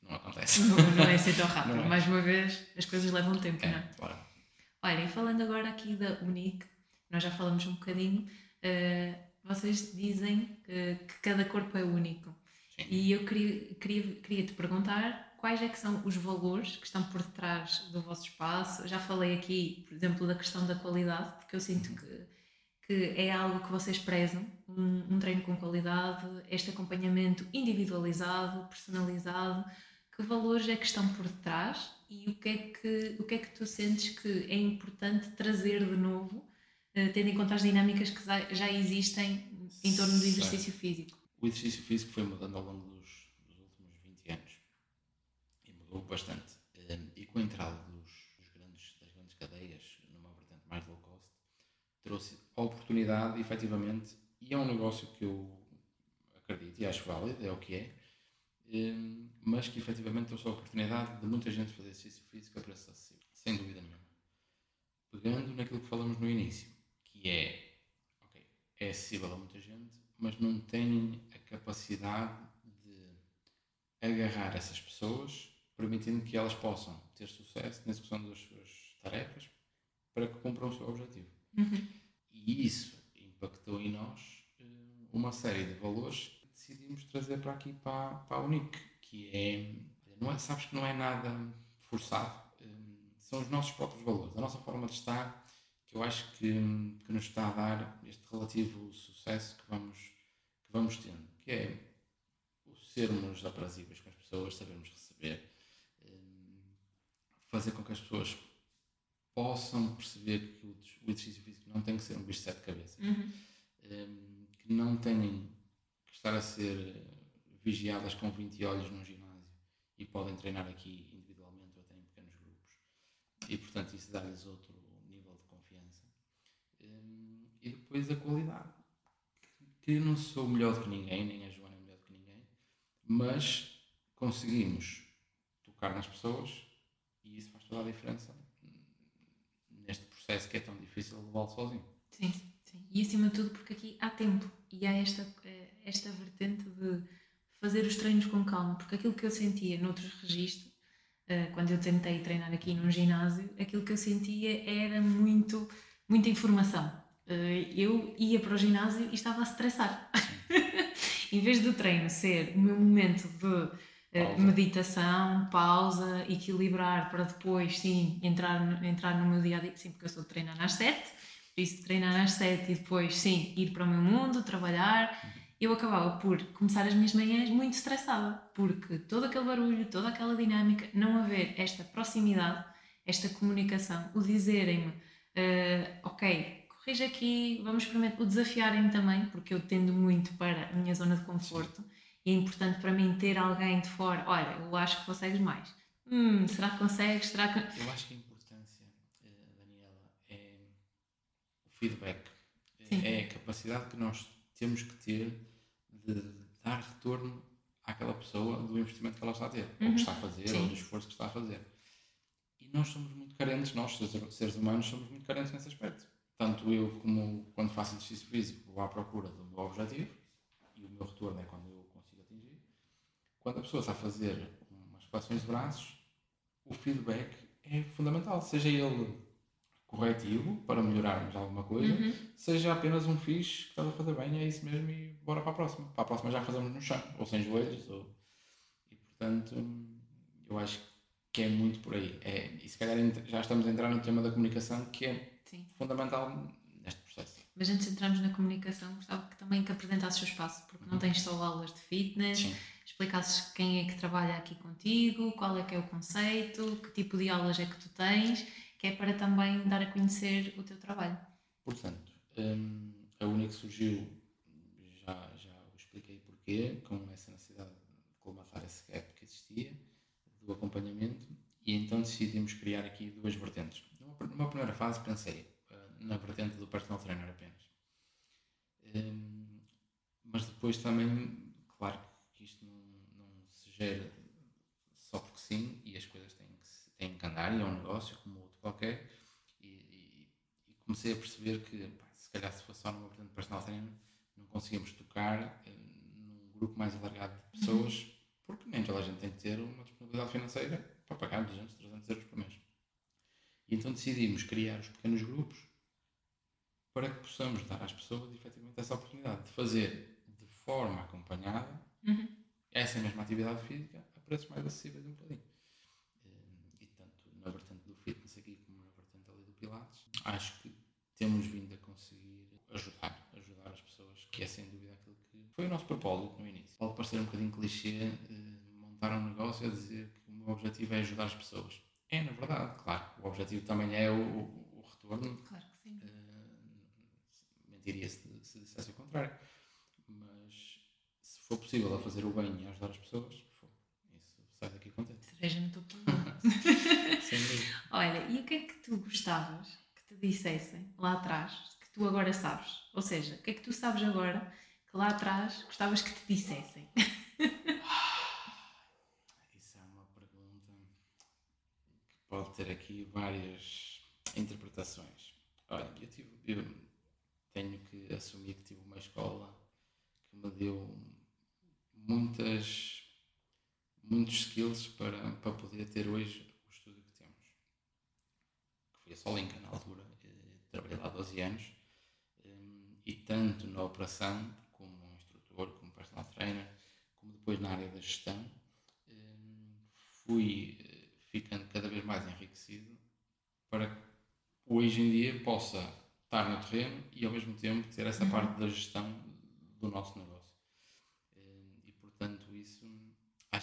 [SPEAKER 2] Não acontece.
[SPEAKER 1] Não, não é assim tão rápido. É. Mais uma vez, as coisas levam tempo,
[SPEAKER 2] é,
[SPEAKER 1] não é?
[SPEAKER 2] Claro.
[SPEAKER 1] Olha, e falando agora aqui da Unique, nós já falamos um bocadinho, uh, vocês dizem que, que, cada corpo é único. Sim. E eu queria, queria, queria te perguntar quais é que são os valores que estão por detrás do vosso espaço. Já falei aqui, por exemplo, da questão da qualidade, porque eu sinto uhum. que que é algo que vocês prezam, um, um, treino com qualidade, este acompanhamento individualizado, personalizado, que valores é que estão por detrás e o que é que, o que, é que tu sentes que é importante trazer de novo, eh, tendo em conta as dinâmicas que já existem em torno do exercício físico?
[SPEAKER 2] O exercício físico foi mudando ao longo dos, dos últimos 20 anos e mudou bastante. Eh, e com a entrada dos, dos grandes, das grandes cadeias numa vertente mais low cost, trouxe a oportunidade, efetivamente, e é um negócio que eu acredito e acho válido, é o que é, mas que efetivamente trouxe a oportunidade de muita gente fazer exercício físico a preço acessível, sem dúvida nenhuma. Pegando naquilo que falamos no início, que é, ok, é acessível a muita gente, mas não têm a capacidade de agarrar essas pessoas, permitindo que elas possam ter sucesso na execução das suas tarefas para que cumpram o seu objetivo.
[SPEAKER 1] Uhum.
[SPEAKER 2] E isso impactou em nós eh, uma série de valores decidimos trazer para aqui, para, para a UNIC, que é, não é, sabes que não é nada forçado, eh, são os nossos próprios valores, a nossa forma de estar, que eu acho que, que nos está a dar este relativo sucesso que vamos, que vamos tendo, que é o sermos aprazíveis com as pessoas, sabermos receber, eh, fazer com que as pessoas possam perceber que o exercício físico não tem que ser um bicho de sete cabeças,
[SPEAKER 1] uhum.
[SPEAKER 2] um, que não têm estar a ser vigiadas com 20 olhos num ginásio e podem treinar aqui individualmente ou até em pequenos grupos. E, portanto, isso dá-lhes outro nível de confiança. Um, e depois a qualidade. Que eu não sou melhor do que ninguém, nem a Joana é melhor do que ninguém, mas conseguimos tocar nas pessoas E isso faz toda a diferença neste processo que é tão difícil levá-lo sozinho.
[SPEAKER 1] Sim, sim. E acima de tudo porque aqui há tempo e há esta, eh, esta vertente de fazer os treinos com calma, porque aquilo que eu sentia noutros registros, eh, quando eu tentei treinar aqui num ginásio, aquilo que eu sentia era muito, muita informação. Eh, eu ia para o ginásio e estava a estressar. em vez do treino ser o meu momento de pausa. meditação, pausa, equilibrar para depois, sim, entrar, entrar no meu dia a dia, sim, porque eu sou de treinar às 7, por isso treinar às 7 e depois, sim, ir para o meu mundo, trabalhar. Eu acabava por começar as minhas manhãs muito estressada, porque todo aquele barulho, toda aquela dinâmica, não haver esta proximidade, esta comunicação, o dizerem-me, uh, ok, corrija aqui, vamos experimentar, o desafiarem-me também, porque eu tendo muito para a minha zona de conforto e é importante para mim ter alguém de fora. Olha, eu acho que consegues mais. Hum, será que consegues? Será que...
[SPEAKER 2] Eu acho que a importância, eh, Daniela, é o feedback.
[SPEAKER 1] Sim.
[SPEAKER 2] É a capacidade que nós temos que ter de dar retorno àquela pessoa do investimento que ela está a ter, uhum. ou que uhum. está a fazer, Sim. ou do esforço que está a fazer. E nós somos muito carentes, nós, seres humanos, somos muito carentes nesse aspecto. Tanto eu, como quando faço exercício físico, vou à procura do meu objetivo, e o meu retorno é quando eu quando a pessoa está a fazer umas flexões de braços, o feedback é fundamental, seja ele corretivo para melhorarmos alguma coisa, uhum. seja apenas um fixe que estás a fazer bem, é isso mesmo e bora para a próxima. Para a próxima já fazemos no chão, ou sem joelhos, ou... e portanto eu acho que é muito por aí. É, e se calhar já estamos a entrar no tema da comunicação que é Sim. fundamental neste processo.
[SPEAKER 1] Mas antes de entrarmos na comunicação, gostava que também que apresentasses o espaço, porque uhum. não tens só aulas de fitness. Sim explicasses quem é que trabalha aqui contigo, qual é que é o conceito, que tipo de aulas é que tu tens, é para também dar a conhecer o teu trabalho.
[SPEAKER 2] Portanto, hum, a única que surgiu, já, já expliquei porquê, com essa necessidade de colmatar esse gap que existia, do acompanhamento, e então decidimos criar aqui duas vertentes. Numa primeira fase pensei uh, na vertente do personal trainer apenas. Um, mas depois também, claro que isto não gera só porque sim e as coisas têm que, têm que andar e é um negócio como qualquer e, e, e comecei a perceber que pá, se calhar se fosse só numa vertente personal trainer não conseguimos tocar eh, num grupo mais alargado de pessoas uhum. porque nem toda a gente tem que ter uma disponibilidade financeira para pagar 200, 300 euros por mês. E então decidimos criar os pequenos grupos para que possamos dar às pessoas efetivamente essa oportunidade de fazer de forma acompanhada
[SPEAKER 1] uhum
[SPEAKER 2] essa mesma atividade física a preços mais acessíveis um bocadinho. Eh, e tanto na vertente do fitness aqui como na acho que temos vindo a conseguir ajudar, ajudar as pessoas, que é sem dúvida aquilo que foi o nosso propósito no início. Pode parecer um bocadinho clichê eh, montar um negócio a dizer que o meu objetivo é ajudar as pessoas. É, na verdade, claro. O objetivo também é o, o retorno.
[SPEAKER 1] Claro que sim.
[SPEAKER 2] Uh, mentiria se, se dissesse o contrário for possível a fazer o bem e ajudar as pessoas,
[SPEAKER 1] Cereja no topo Olha, e o que é que tu gostavas que te dissessem lá atrás, que tu agora sabes? Ou seja, o que é que tu sabes agora que lá atrás gostavas que te dissessem?
[SPEAKER 2] Isso é uma pergunta que pode ter aqui várias interpretações. Olha, eu, tive, eu tenho que assumir que tive uma escola que me deu muitas, muitos skills para, para poder ter hoje o estúdio que temos. Que foi a Solinka na altura, trabalhei lá 12 anos hum, e tanto na operação como instrutor, como personal trainer, como depois na área da gestão, hum, fui eh, ficando cada vez mais enriquecido para que hoje em dia possa estar no terreno e ao mesmo tempo ter essa uhum. parte da gestão do nosso negócio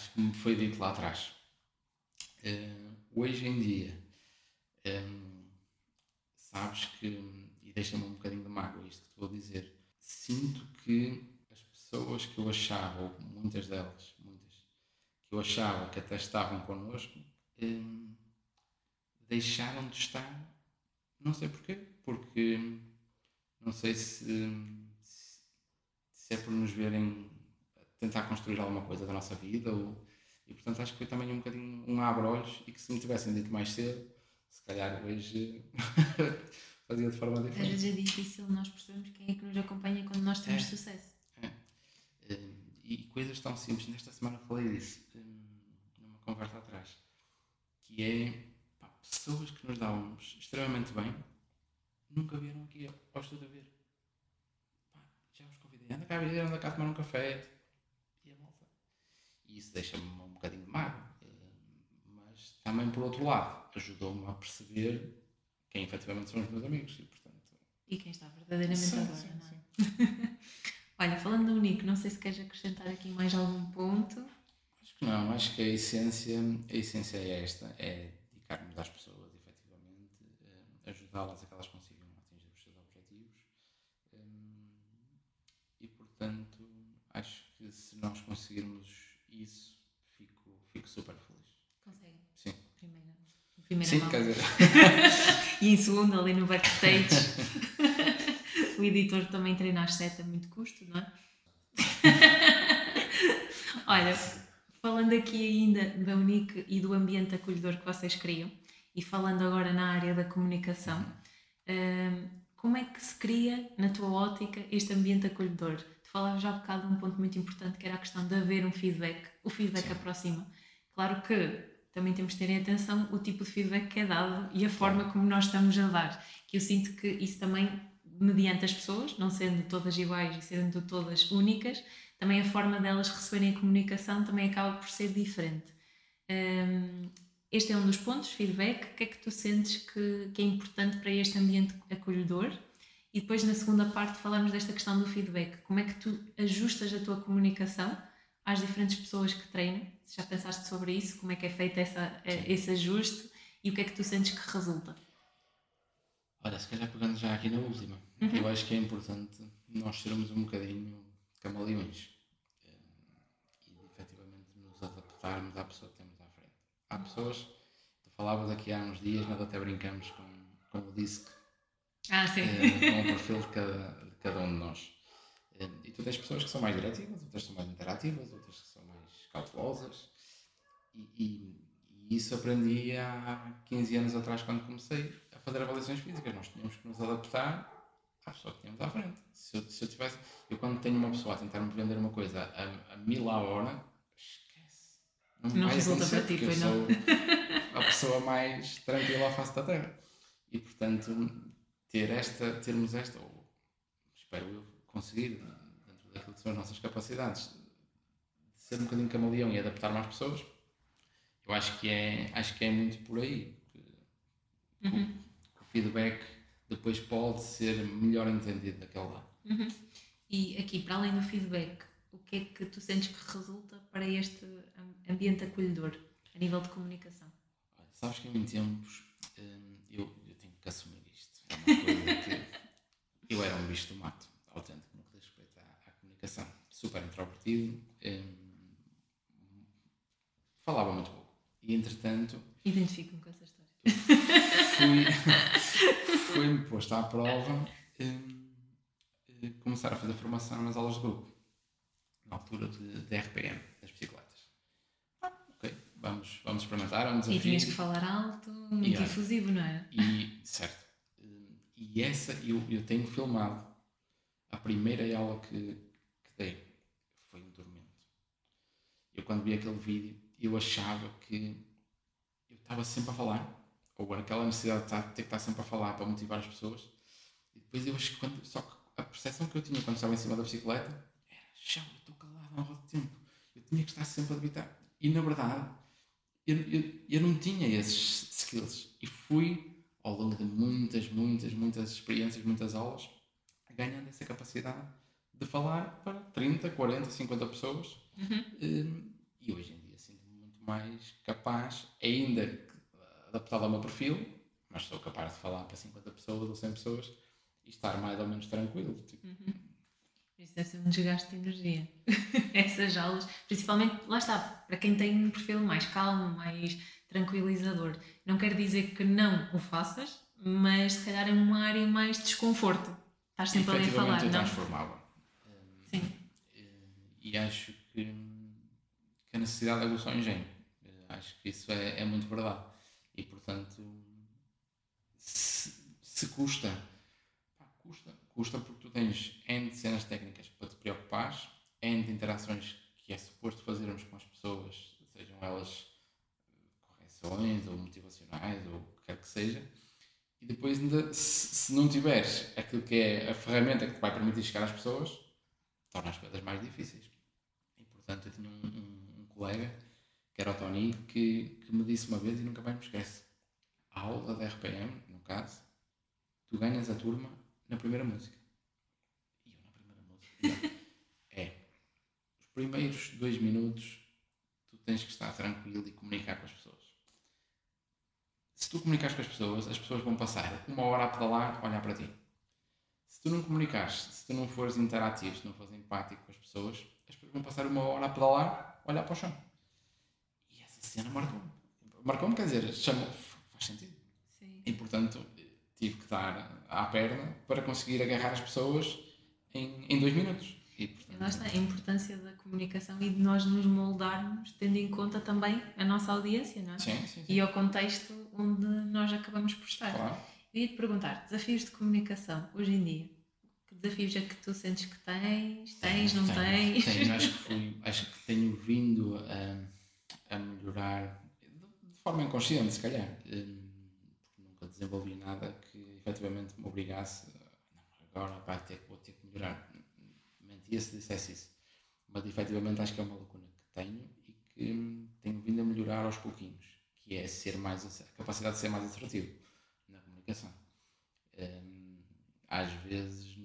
[SPEAKER 2] acho que me foi dito lá atrás. Uh, hoje em dia, um, ehm, sabes que, e deixa-me um bocadinho de mágoa isto que estou a dizer, sinto que as pessoas que eu achava, ou muitas delas, muitas, que eu achava que até estavam connosco, um, ehm, deixaram de estar, não sei porquê, porque não sei se, se é por nos verem tentar construir alguma coisa da nossa vida ou E portanto acho que foi também um bocadinho um abre-olhos e que se me tivessem dito mais cedo, se calhar hoje fazia de forma diferente.
[SPEAKER 1] Às vezes é difícil nós percebermos quem é que nos acompanha quando nós temos
[SPEAKER 2] É.
[SPEAKER 1] sucesso.
[SPEAKER 2] Eh, E coisas tão simples, nesta semana falei disso, eh, numa conversa atrás, que é pá, pessoas que nos dávamos extremamente bem, nunca vieram aqui ao estúdio a ver. Pá, já os convidei, anda cá a ver, anda cá a tomar um café. E isso deixa-me um bocadinho de mágoa. eh, Mas também, por outro lado, ajudou-me a perceber quem efetivamente são os meus amigos. E, portanto,
[SPEAKER 1] E quem está verdadeiramente
[SPEAKER 2] sim,
[SPEAKER 1] agora,
[SPEAKER 2] sim,
[SPEAKER 1] não é?
[SPEAKER 2] sim.
[SPEAKER 1] Olha, falando do Nico, não sei se queres acrescentar aqui mais algum ponto.
[SPEAKER 2] Acho que não, acho que a essência, a essência é esta, é dedicar-nos às pessoas, efetivamente, eh, ajudá-las a que elas consigam atingir os seus objetivos. Hum, E, portanto, acho que se nós conseguirmos isso, fico, fico super feliz.
[SPEAKER 1] Consegue?
[SPEAKER 2] Sim.
[SPEAKER 1] Primeira, primeira
[SPEAKER 2] Sim, quer dizer,
[SPEAKER 1] E em segundo, ali no backstage, o editor também treina às sete a muito custo, não é? Olha, falando aqui ainda da Unique e do ambiente acolhedor que vocês criam, e falando agora na área da comunicação, hum, como é que se cria, na tua ótica, este ambiente acolhedor? Tu falavas já há bocado de um ponto muito importante que era a questão de haver um feedback. O feedback
[SPEAKER 2] Sim.
[SPEAKER 1] aproxima. Claro que também temos de ter em atenção o tipo de feedback que é dado e a forma como nós estamos a dar. Que eu sinto que isso também, mediante as pessoas, não sendo todas iguais e sendo todas únicas, também a forma delas receberem a comunicação também acaba por ser diferente. Hum, este é um dos pontos, feedback. O que é que tu sentes que, que é importante para este ambiente acolhedor? E depois, na segunda parte, falamos desta questão do feedback. Como é que tu ajustas a tua comunicação às diferentes pessoas que treinam? Já pensaste sobre isso, como é que é feito essa, eh, esse ajuste e o que é que tu sentes que resulta?
[SPEAKER 2] olha, se calhar pegando já aqui na última, eu acho que é importante nós sermos um bocadinho camaleões eh, e efetivamente nos adaptarmos à pessoa que temos à frente. Há pessoas, tu falavas aqui há uns dias, nós até brincamos com, com o DISC,
[SPEAKER 1] Ah, sim.
[SPEAKER 2] com o perfil de cada, de cada um de nós. Eh, E tu tens pessoas que são mais diretivas, outras que são mais interativas, outras que são mais cautelosas. E, e- e isso aprendi há 15 anos atrás, quando comecei a fazer avaliações físicas. Nós tínhamos que nos adaptar à pessoa que tínhamos à frente. Se eu, se eu tivesse. Eu, quando tenho uma pessoa a tentar me vender uma coisa a, a mil a hora, esquece.
[SPEAKER 1] Não
[SPEAKER 2] vai
[SPEAKER 1] resulta para ti, pois não.
[SPEAKER 2] sou a pessoa mais tranquila à face da terra. E portanto, ter esta, termos esta, ou espero eu conseguir, dentro daquilo que são as nossas capacidades, de ser um bocadinho camaleão e adaptar-me às pessoas, eu acho que é, acho que é muito por aí. que- que o- o feedback depois pode ser melhor entendido daquele lado.
[SPEAKER 1] E aqui, para além do feedback, o que é que tu sentes que resulta para este am- ambiente acolhedor, a nível de comunicação?
[SPEAKER 2] Olha, sabes que em tempos hum, eu, eu tenho que assumir. É uma coisa que eu era um bicho do mato, autêntico, no que diz respeito à, à comunicação. Super introvertido, hum, falava muito pouco. E entretanto
[SPEAKER 1] Identifico-me com essa história.
[SPEAKER 2] fui, fui-me posto à prova hum, eh, começar a fazer formação nas aulas de grupo, na altura de, de RPM, das bicicletas. Ah, ok, vamos, vamos experimentar, é um
[SPEAKER 1] E
[SPEAKER 2] desafio.
[SPEAKER 1] tinhas que falar alto, muito
[SPEAKER 2] Yeah.
[SPEAKER 1] efusivo, não é?
[SPEAKER 2] E, certo. E essa eu, eu tenho filmado. A primeira aula que, que dei foi um tormento. Eu quando vi aquele vídeo, eu achava que eu estava sempre a falar. Ou aquela necessidade de ter que estar sempre a falar para motivar as pessoas. E depois eu acho que quando, só que a percepção que eu tinha quando estava em cima da bicicleta era já eu estou calado há rodo de tempo. Eu tinha que estar sempre a debitar. E na verdade, eu, eu, eu não tinha esses skills. E fui, ao longo de muitas, muitas, muitas experiências, muitas aulas, ganhando essa capacidade de falar para 30, 40, 50 pessoas. Hum, e hoje em dia sinto-me muito mais capaz, ainda adaptado ao meu perfil, mas sou capaz de falar para 50 pessoas ou 100 pessoas e estar mais ou menos tranquilo. Tipo,
[SPEAKER 1] Isso deve ser um desgaste de energia. Essas aulas, principalmente, lá está, para quem tem um perfil mais calmo, mais tranquilizador. Não quer dizer que não o faças, mas se calhar é uma área mais de desconforto. Estás sempre ali a falar, não?
[SPEAKER 2] transformava.
[SPEAKER 1] Sim.
[SPEAKER 2] Eh, E acho que, que a necessidade aguça o engenho. Acho que isso é, é muito verdade. E portanto, se, se custa, pá, custa, custa porque tu tens N de cenas técnicas para te preocupares, N de interações que é suposto fazermos com as pessoas, sejam elas correções ou motivacionais ou o que quer que seja, e depois ainda, se, se não tiveres aquilo que é a ferramenta que te vai permitir chegar às pessoas, torna as coisas mais difíceis. E portanto eu tinha um, um, um colega, que era o Tony, que, que me disse uma vez e nunca mais me esquece. A aula da RPM, no caso, tu ganhas a turma na primeira música. E eu na primeira música. é. Os primeiros dois minutos tu tens que estar tranquilo e comunicar com as pessoas. Se tu comunicares com as pessoas, as pessoas vão passar uma hora a pedalar, olhar para ti se tu não comunicares, se tu não fores interativo, se não fores empático com as pessoas, as pessoas vão passar uma hora a pedalar, olhar para o chão. E essa cena marcou-me. Marcou-me, quer dizer, chamou, faz sentido. Sim. E portanto tive que dar à perna para conseguir agarrar as pessoas em, em dois minutos.
[SPEAKER 1] E, portanto, lá está, a importância da comunicação e de nós nos moldarmos, tendo em conta também a nossa audiência, não é?
[SPEAKER 2] Sim, sim, sim.
[SPEAKER 1] E ao contexto onde nós acabamos por estar.
[SPEAKER 2] Claro.
[SPEAKER 1] Ia te perguntar, desafios de comunicação hoje em dia. Que desafios é que tu sentes que tens? Tens, não tenho, tens?
[SPEAKER 2] Tenho, acho que, fui, acho que tenho vindo a, a melhorar de forma inconsciente, se calhar. Hum, porque nunca desenvolvi nada que efetivamente me obrigasse. Não, agora vai ter, vou ter que melhorar. Mentia se dissesse isso. Mas efetivamente acho que é uma lacuna que tenho e que hum, tenho vindo a melhorar aos pouquinhos. Que é ser mais, a capacidade de ser mais assertivo comunicação. Um, às vezes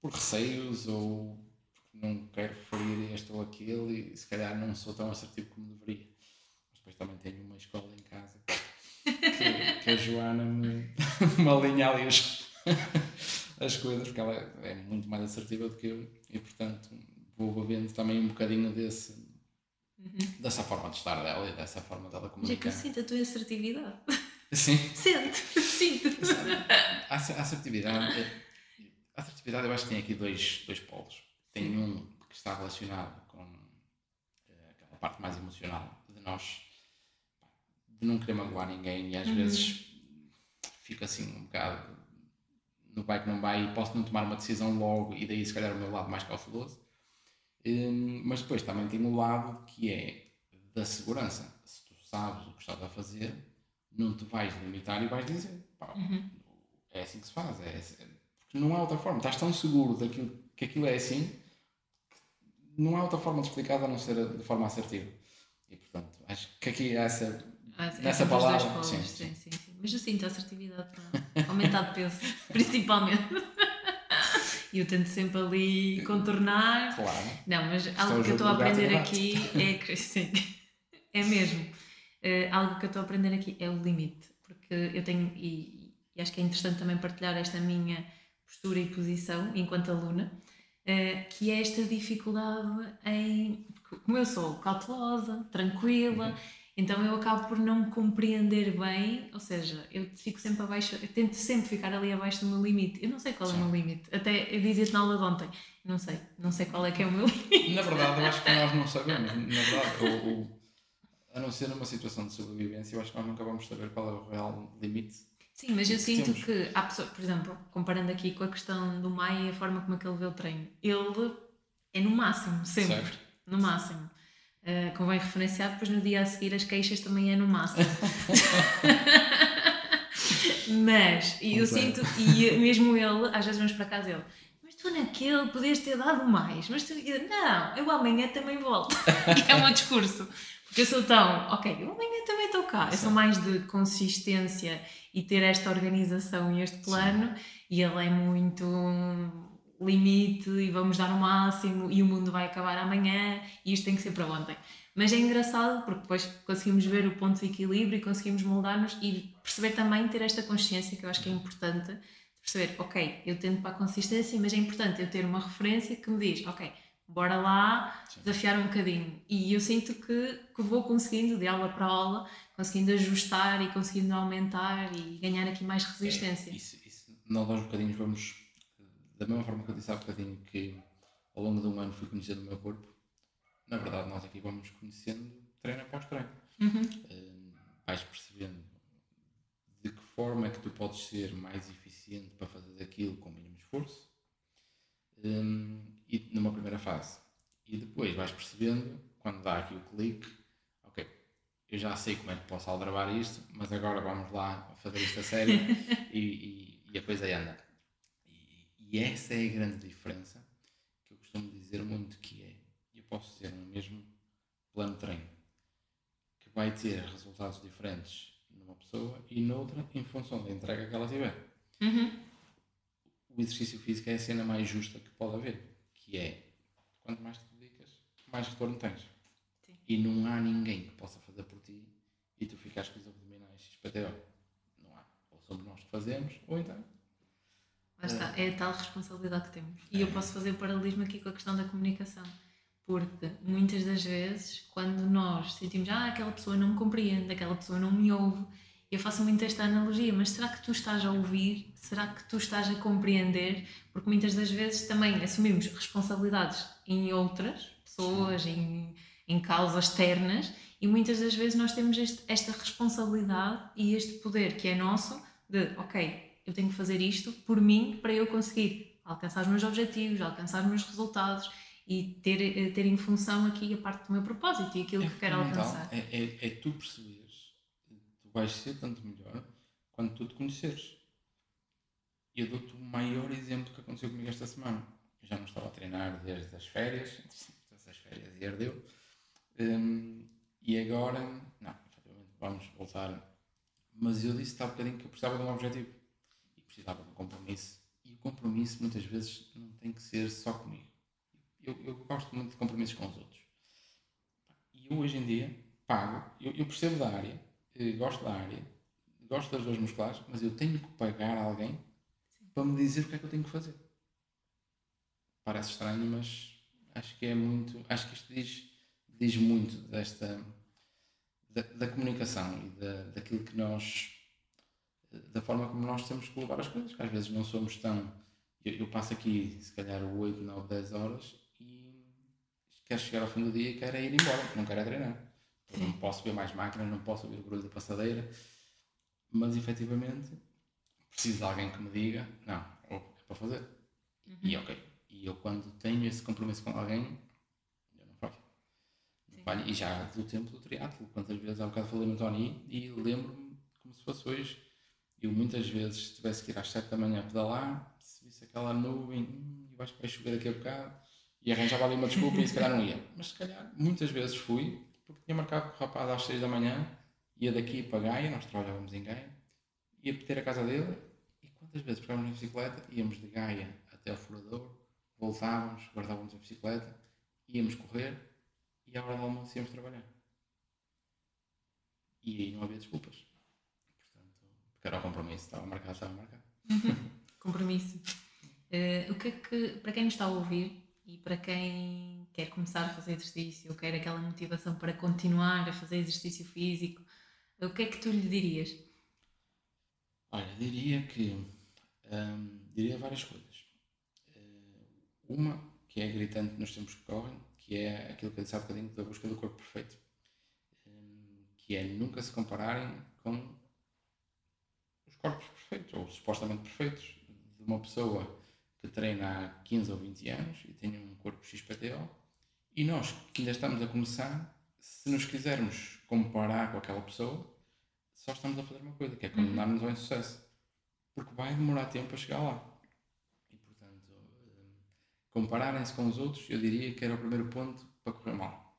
[SPEAKER 2] por receios ou porque não quero ferir este ou aquele e se calhar não sou tão assertivo como deveria. Mas depois também tenho uma escola em casa que, que a Joana me, me alinha ali as, as coisas, porque ela é muito mais assertiva do que eu e portanto vou vendo também um bocadinho desse, uhum. dessa forma de estar dela e dessa forma dela comunicar.
[SPEAKER 1] Já que eu sinto a tua assertividade.
[SPEAKER 2] Sim.
[SPEAKER 1] Sente, sinto.
[SPEAKER 2] A assertividade, a assertividade eu acho que tem aqui dois, dois polos. Tem Sim. um que está relacionado com uh, aquela parte mais emocional de nós, de não querer magoar ninguém e às uhum. vezes fico assim um bocado no vai que não vai e posso não tomar uma decisão logo e daí se calhar o meu lado mais cauteloso. Um, mas depois também tem o lado que é da segurança. Se tu sabes o que estás a fazer, não te vais limitar e vais dizer, pá, uhum. é assim que se faz, é, assim, porque não há outra forma, estás tão seguro daquilo, que aquilo é assim, que não há outra forma de explicar a não ser de forma assertiva. E portanto, acho que aqui é essa, ah, nessa palavra.
[SPEAKER 1] Polos, sim, sim. Sim, sim, Mas eu sinto a assertividade para aumentar de peso, principalmente. E eu tento sempre ali contornar.
[SPEAKER 2] Claro.
[SPEAKER 1] Não, mas algo que eu estou a aprender aqui é que sim, é mesmo uh, algo que eu estou a aprender aqui é o limite, porque eu tenho, e, e, acho que é interessante também partilhar esta minha postura e posição enquanto aluna, uh, que é esta dificuldade em. Como eu sou cautelosa, tranquila, uhum. Então eu acabo por não compreender bem, ou seja, eu fico sempre abaixo, eu tento sempre ficar ali abaixo do meu limite. Eu não sei qual Sim. é o meu limite. Até eu dizia-te na aula de ontem, não sei, não sei qual é que é o meu limite.
[SPEAKER 2] Na verdade, eu acho que nós não sabemos. Na verdade, o, o a não ser numa situação de sobrevivência, eu acho que nós nunca vamos saber qual é o real limite.
[SPEAKER 1] Sim, mas eu sinto temos. que há pessoas, por exemplo, comparando aqui com a questão do Maia e a forma como é que ele vê o treino, ele é no máximo, sempre. Certo. No máximo. Uh, convém referenciar, depois no dia a seguir as queixas também é no máximo. mas, e eu sinto, e mesmo ele, às vezes vamos para casa ele, mas tu naquele podias ter dado mais, mas tu, não, eu amanhã também volto. é o meu discurso. Porque eu sou tão, ok, eu amanhã também estou cá. Eu sou mais de consistência e ter esta organização e este plano, Sim. e ele é muito limite e vamos dar o máximo e o mundo vai acabar amanhã e isto tem que ser para ontem. Mas é engraçado porque depois conseguimos ver o ponto de equilíbrio e conseguimos moldar-nos e perceber também ter esta consciência que eu acho que é importante perceber, ok, eu tento para a consistência, mas é importante eu ter uma referência que me diz, ok, bora lá desafiar um bocadinho. E eu sinto que, que vou conseguindo, de aula para aula, conseguindo ajustar e conseguindo aumentar e ganhar aqui mais resistência.
[SPEAKER 2] É, isso, isso, nós aos bocadinhos vamos, da mesma forma que eu disse há bocadinho que ao longo de um ano fui conhecendo o meu corpo, na verdade, nós aqui vamos conhecendo treino após treino.
[SPEAKER 1] Uhum.
[SPEAKER 2] Uh, vais percebendo de que forma é que tu podes ser mais eficiente para fazer aquilo com o mínimo esforço. Um, e numa primeira fase. E depois vais percebendo, quando dá aqui o clique, ok, eu já sei como é que posso aldrabar isto, mas agora vamos lá fazer isto a sério e, e, e, a coisa anda. E, essa é a grande diferença que eu costumo dizer muito que é, eu posso ter um mesmo plano de treino que vai ter resultados diferentes numa pessoa e noutra em função da entrega que ela tiver.
[SPEAKER 1] Uhum.
[SPEAKER 2] O exercício físico é a cena mais justa que pode haver, que é quanto mais te dedicas, mais retorno tens.
[SPEAKER 1] Sim.
[SPEAKER 2] E não há ninguém que possa fazer por ti e tu ficares com os abdominais XPTO. Não há. Ou somos nós que fazemos, ou então.
[SPEAKER 1] Está, é a tal responsabilidade que temos. E eu posso fazer o paralelismo aqui com a questão da comunicação. Porque muitas das vezes, quando nós sentimos, ah, aquela pessoa não me compreende, aquela pessoa não me ouve, eu faço muito esta analogia, mas será que tu estás a ouvir? Será que tu estás a compreender? Porque muitas das vezes também assumimos responsabilidades em outras pessoas, em, em causas externas, e muitas das vezes nós temos este, esta responsabilidade e este poder que é nosso de, ok, eu tenho que fazer isto por mim para eu conseguir alcançar os meus objetivos, alcançar os meus resultados e ter, eh, ter em função aqui a parte do meu propósito e aquilo
[SPEAKER 2] é
[SPEAKER 1] que quero alcançar.
[SPEAKER 2] É, é, é tu perceberes, tu vais ser tanto melhor quando tu te conheceres. E eu dou-te o maior exemplo que aconteceu comigo esta semana. Eu já não estava a treinar desde as férias, essas férias e ardeu. Um, e agora, não, vamos voltar. Mas eu disse há bocadinho que eu precisava de um objetivo precisava de um compromisso. E o compromisso muitas vezes não tem que ser só comigo. Eu, eu gosto muito de compromissos com os outros. E eu hoje em dia pago, eu, eu percebo da área, eh, gosto da área, gosto das dores musculares, mas eu tenho que pagar alguém para me dizer o que é que eu tenho que fazer. Parece estranho, mas acho que é muito. Acho que isto diz, diz muito desta. Da, da comunicação e da, daquilo que nós. Da forma como nós temos que levar as coisas, que às vezes não somos tão. Eu, eu passo aqui, se calhar, 8, 9, 10 horas e quero chegar ao fim do dia e quero é ir embora, não quero é treinar. Eu não posso ver mais máquinas, não posso ouvir o barulho da passadeira, mas efetivamente preciso de alguém que me diga: não, é para fazer.
[SPEAKER 1] Uhum.
[SPEAKER 2] E ok. E eu, quando tenho esse compromisso com alguém, eu não falho. Não falho. E já do tempo do triatlo, quantas vezes há um bocado falei no Tony e lembro-me como se fosse hoje. Eu muitas vezes, se tivesse que ir às 7 da manhã pedalar, se visse aquela nuvem, hum, eu acho que vai chover daqui a bocado, e arranjava ali uma desculpa e se calhar não ia. Mas se calhar, muitas vezes fui, porque tinha marcado com o rapaz às 6 da manhã, ia daqui para Gaia, nós trabalhávamos em Gaia, ia ter a casa dele, e quantas vezes pegávamos na bicicleta, íamos de Gaia até ao furador, voltávamos, guardávamos a bicicleta, íamos correr, e à hora do almoço íamos trabalhar. E aí não havia desculpas. Porque era o compromisso, estava marcado, estava marcado.
[SPEAKER 1] Compromisso. Eh, o que é que, para quem nos está a ouvir e para quem quer começar a fazer exercício, quer aquela motivação para continuar a fazer exercício físico, o que é que tu lhe dirias?
[SPEAKER 2] Olha, diria que hum, diria várias coisas. Uh, uma que é gritante nos tempos que correm, que é aquilo que eu disse há bocadinho da busca do corpo perfeito, hum, que é nunca se compararem com corpos perfeitos, ou supostamente perfeitos, de uma pessoa que treina há 15 ou 20 anos e tem um corpo XPTO, e nós que ainda estamos a começar, se nos quisermos comparar com aquela pessoa, só estamos a fazer uma coisa, que é condenar-nos ao insucesso. Porque vai demorar tempo a chegar lá. E, portanto, hum, compararem-se com os outros, eu diria que era o primeiro ponto para correr mal.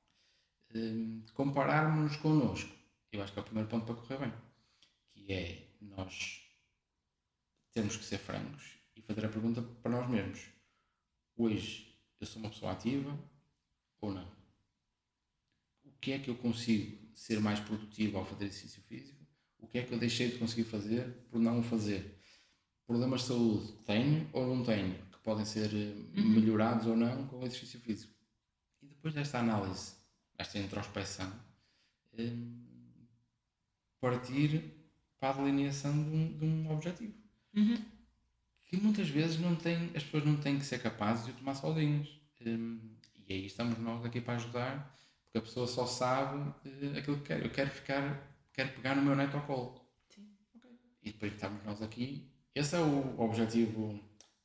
[SPEAKER 2] Hum, Compararmos-nos connosco, eu acho que é o primeiro ponto para correr bem. Que é nós termos que ser francos e fazer a pergunta para nós mesmos: hoje eu sou uma pessoa ativa ou não? O que é que eu consigo ser mais produtivo ao fazer exercício físico? O que é que eu deixei de conseguir fazer por não o fazer? Problemas de saúde tenho ou não tenho? Que podem ser eh, melhorados ou não com o exercício físico. E depois desta análise, esta introspeção, hum, partir para a delineação de um, de um objetivo.
[SPEAKER 1] Uhum.
[SPEAKER 2] Que muitas vezes não tem, as pessoas não têm que ser capazes de o tomar sozinhas. Hum, e aí estamos nós aqui para ajudar, porque a pessoa só sabe uh, aquilo que quer. Eu quero ficar, quero pegar no meu neto ao colo. Sim. Okay. E depois estamos nós aqui. Esse é o objetivo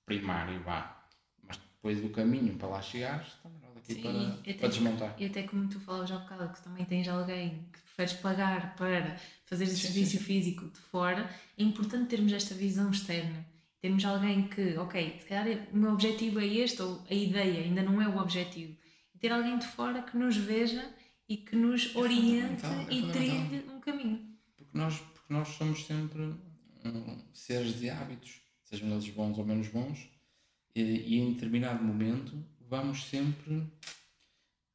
[SPEAKER 2] primário, vá. Mas depois do caminho para lá chegar, estamos aqui Sim, para, para desmontar.
[SPEAKER 1] E até como tu falavas há bocado, que também tens alguém que preferes pagar para fazer esse serviço físico de fora, é importante termos esta visão externa termos alguém que, ok, se calhar o meu objetivo é este, ou a ideia ainda não é o objetivo. E ter alguém de fora que nos veja e que nos é oriente é e trilhe um caminho.
[SPEAKER 2] Porque nós, porque nós somos sempre um, seres de hábitos, sejam eles bons ou menos bons, e, e em determinado momento vamos sempre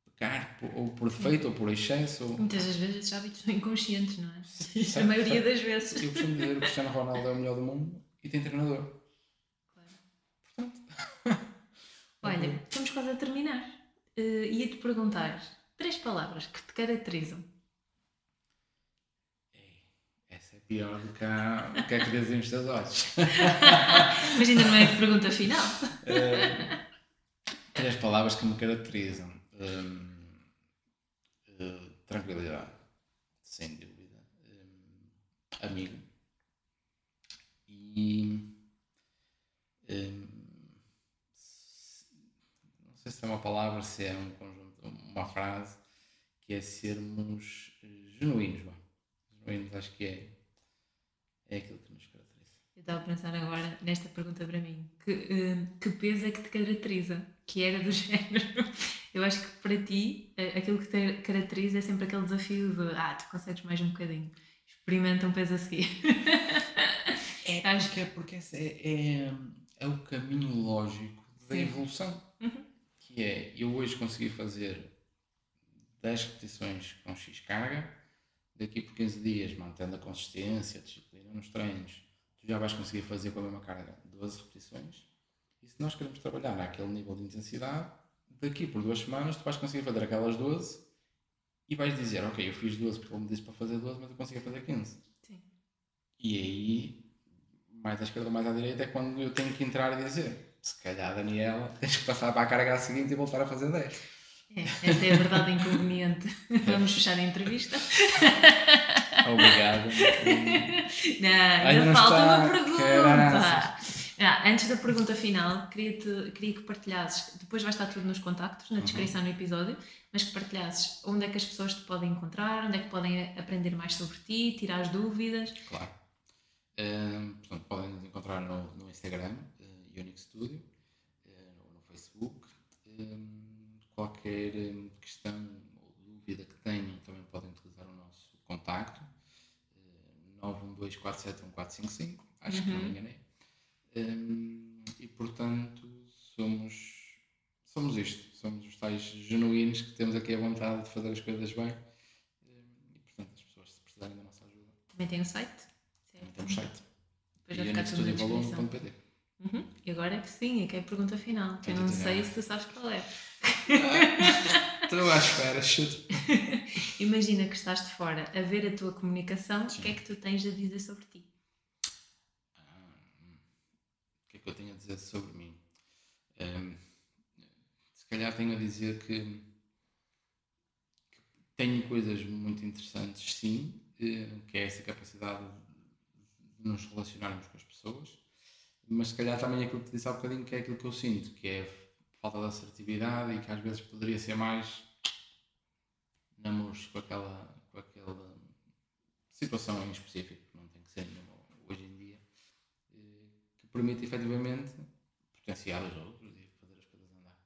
[SPEAKER 2] pecar ou por defeito ou por excesso. Ou...
[SPEAKER 1] Muitas das vezes esses hábitos são inconscientes, não é? Certo, a maioria das vezes.
[SPEAKER 2] Eu costumo dizer que o Cristiano Ronaldo é o melhor do mundo e tem treinador.
[SPEAKER 1] Olha, estamos quase a terminar. Uh, Ia-te perguntar três palavras que te caracterizam.
[SPEAKER 2] Essa é pior do que, a, do que é que dizem os teus olhos.
[SPEAKER 1] Mas ainda não é a pergunta final.
[SPEAKER 2] Uh, três palavras que me caracterizam. Um, uh, eh, tranquilidade, sem dúvida. Um, amigo. E. Um, sei se é uma palavra, se é um conjunto, uma frase, que é sermos eh, genuínos. Bom. Genuínos acho que é, é aquilo que nos caracteriza.
[SPEAKER 1] Eu estava a pensar agora nesta pergunta para mim. Que, uh, que peso é que te caracteriza? Que era do género. Eu acho que para ti, uh, aquilo que te caracteriza é sempre aquele desafio de ah, tu consegues mais um bocadinho. Experimenta um peso a seguir.
[SPEAKER 2] é, acho que é porque é, é, é o caminho lógico da Sim. evolução. Uhum que é eu hoje consegui fazer 10 repetições com X carga, daqui por 15 dias, mantendo a consistência, a disciplina nos treinos, tu já vais conseguir fazer com a mesma carga 12 repetições. E se nós queremos trabalhar naquele nível de intensidade, daqui por duas semanas tu vais conseguir fazer aquelas 12 e vais dizer, ok, eu fiz 12 porque ele me disse para fazer 12, mas eu consegui fazer 15. Sim. E aí, mais à esquerda ou mais à direita, é quando eu tenho que entrar e dizer se calhar, Daniela, tens que passar para a carga seguinte e voltar a fazer 10.
[SPEAKER 1] É, esta é a verdade inconveniente. Vamos fechar a entrevista.
[SPEAKER 2] Obrigado.
[SPEAKER 1] Não, ainda, ainda falta está... uma pergunta. Ah, antes da pergunta final, queria, -te, queria que partilhasses, depois vai estar tudo nos contactos, na descrição uhum. do episódio, mas que partilhasses onde é que as pessoas te podem encontrar, onde é que podem aprender mais sobre ti, tirar as dúvidas.
[SPEAKER 2] Claro. Um, portanto, podem nos encontrar no, no Instagram, Unique Studio, eh, ou no Facebook. Ehm, qualquer ehm, questão ou dúvida que tenham, também podem utilizar o nosso contacto, 912-471-455, eh, acho uhum. que não me uhum. enganei. Ehm, e portanto, somos, somos isto, somos os tais genuínos que temos aqui a vontade de fazer as coisas bem. E portanto, as pessoas, se precisarem da nossa ajuda.
[SPEAKER 1] Também tem um site?
[SPEAKER 2] Também temos site.
[SPEAKER 1] Depois vai ficar tudo na descrição. Uhum. E agora é que sim, é que é a pergunta final. Eu não sei se tu sabes qual é.
[SPEAKER 2] Estou à espera, chuto.
[SPEAKER 1] Imagina que estás de fora a ver a tua comunicação, o que é que tu tens a dizer sobre ti?
[SPEAKER 2] Ah, o que é que eu tenho a dizer sobre mim? Um, se calhar tenho a dizer que, que tenho coisas muito interessantes, sim, eh, que é essa capacidade de nos relacionarmos com as pessoas mas se calhar também aquilo que disse há bocadinho, que é aquilo que eu sinto, que é falta de assertividade e que às vezes poderia ser mais namoros com aquela, com aquela situação em específico, não tem que ser nenhuma hoje em dia, eh, que permite efetivamente potenciar os outros e fazer as coisas andar.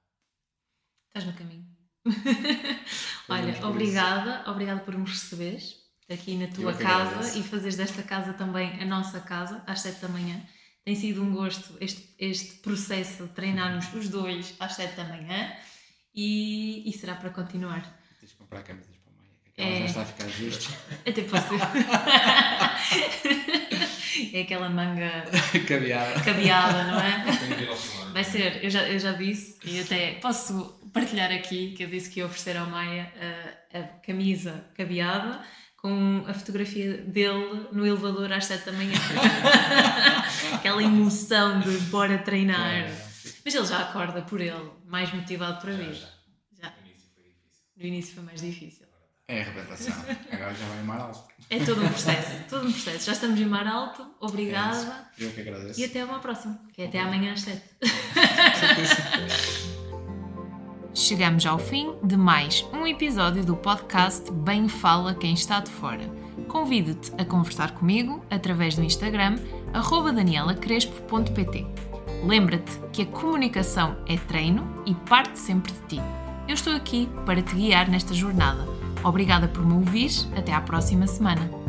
[SPEAKER 1] Estás no caminho. Olha, obrigada, obrigada por me receberes aqui na tua casa e fazeres desta casa também a nossa casa às 7 da manhã. Tem sido um gosto este, este processo de treinarmos os dois às 7 da manhã e, e será para continuar.
[SPEAKER 2] Tens de comprar camisas é... já está a ficar justo.
[SPEAKER 1] Até posso. é aquela manga
[SPEAKER 2] cabeada.
[SPEAKER 1] cabeada, não é? Vai ser, eu já, eu já disse e até posso partilhar aqui que eu disse que ia oferecer ao Maia a, a camisa cabeada com a fotografia dele no elevador às 7 da manhã. Aquela emoção de bora treinar. Mas ele já acorda por ele, mais motivado para vir. Já, No início foi mais difícil.
[SPEAKER 2] É a arrebentação. Agora já vai em mar alto.
[SPEAKER 1] É todo um processo, todo um processo. Já estamos em mar alto, obrigada.
[SPEAKER 2] É Eu que agradeço.
[SPEAKER 1] E até uma próxima, que é até amanhã às 7. Chegamos ao fim de mais um episódio do podcast Bem Fala Quem Está de Fora. Convido-te a conversar comigo através do Instagram danielacrespo.pt. Lembra-te que a comunicação é treino e parte sempre de ti. Eu estou aqui para te guiar nesta jornada. Obrigada por me ouvir. Até à próxima semana.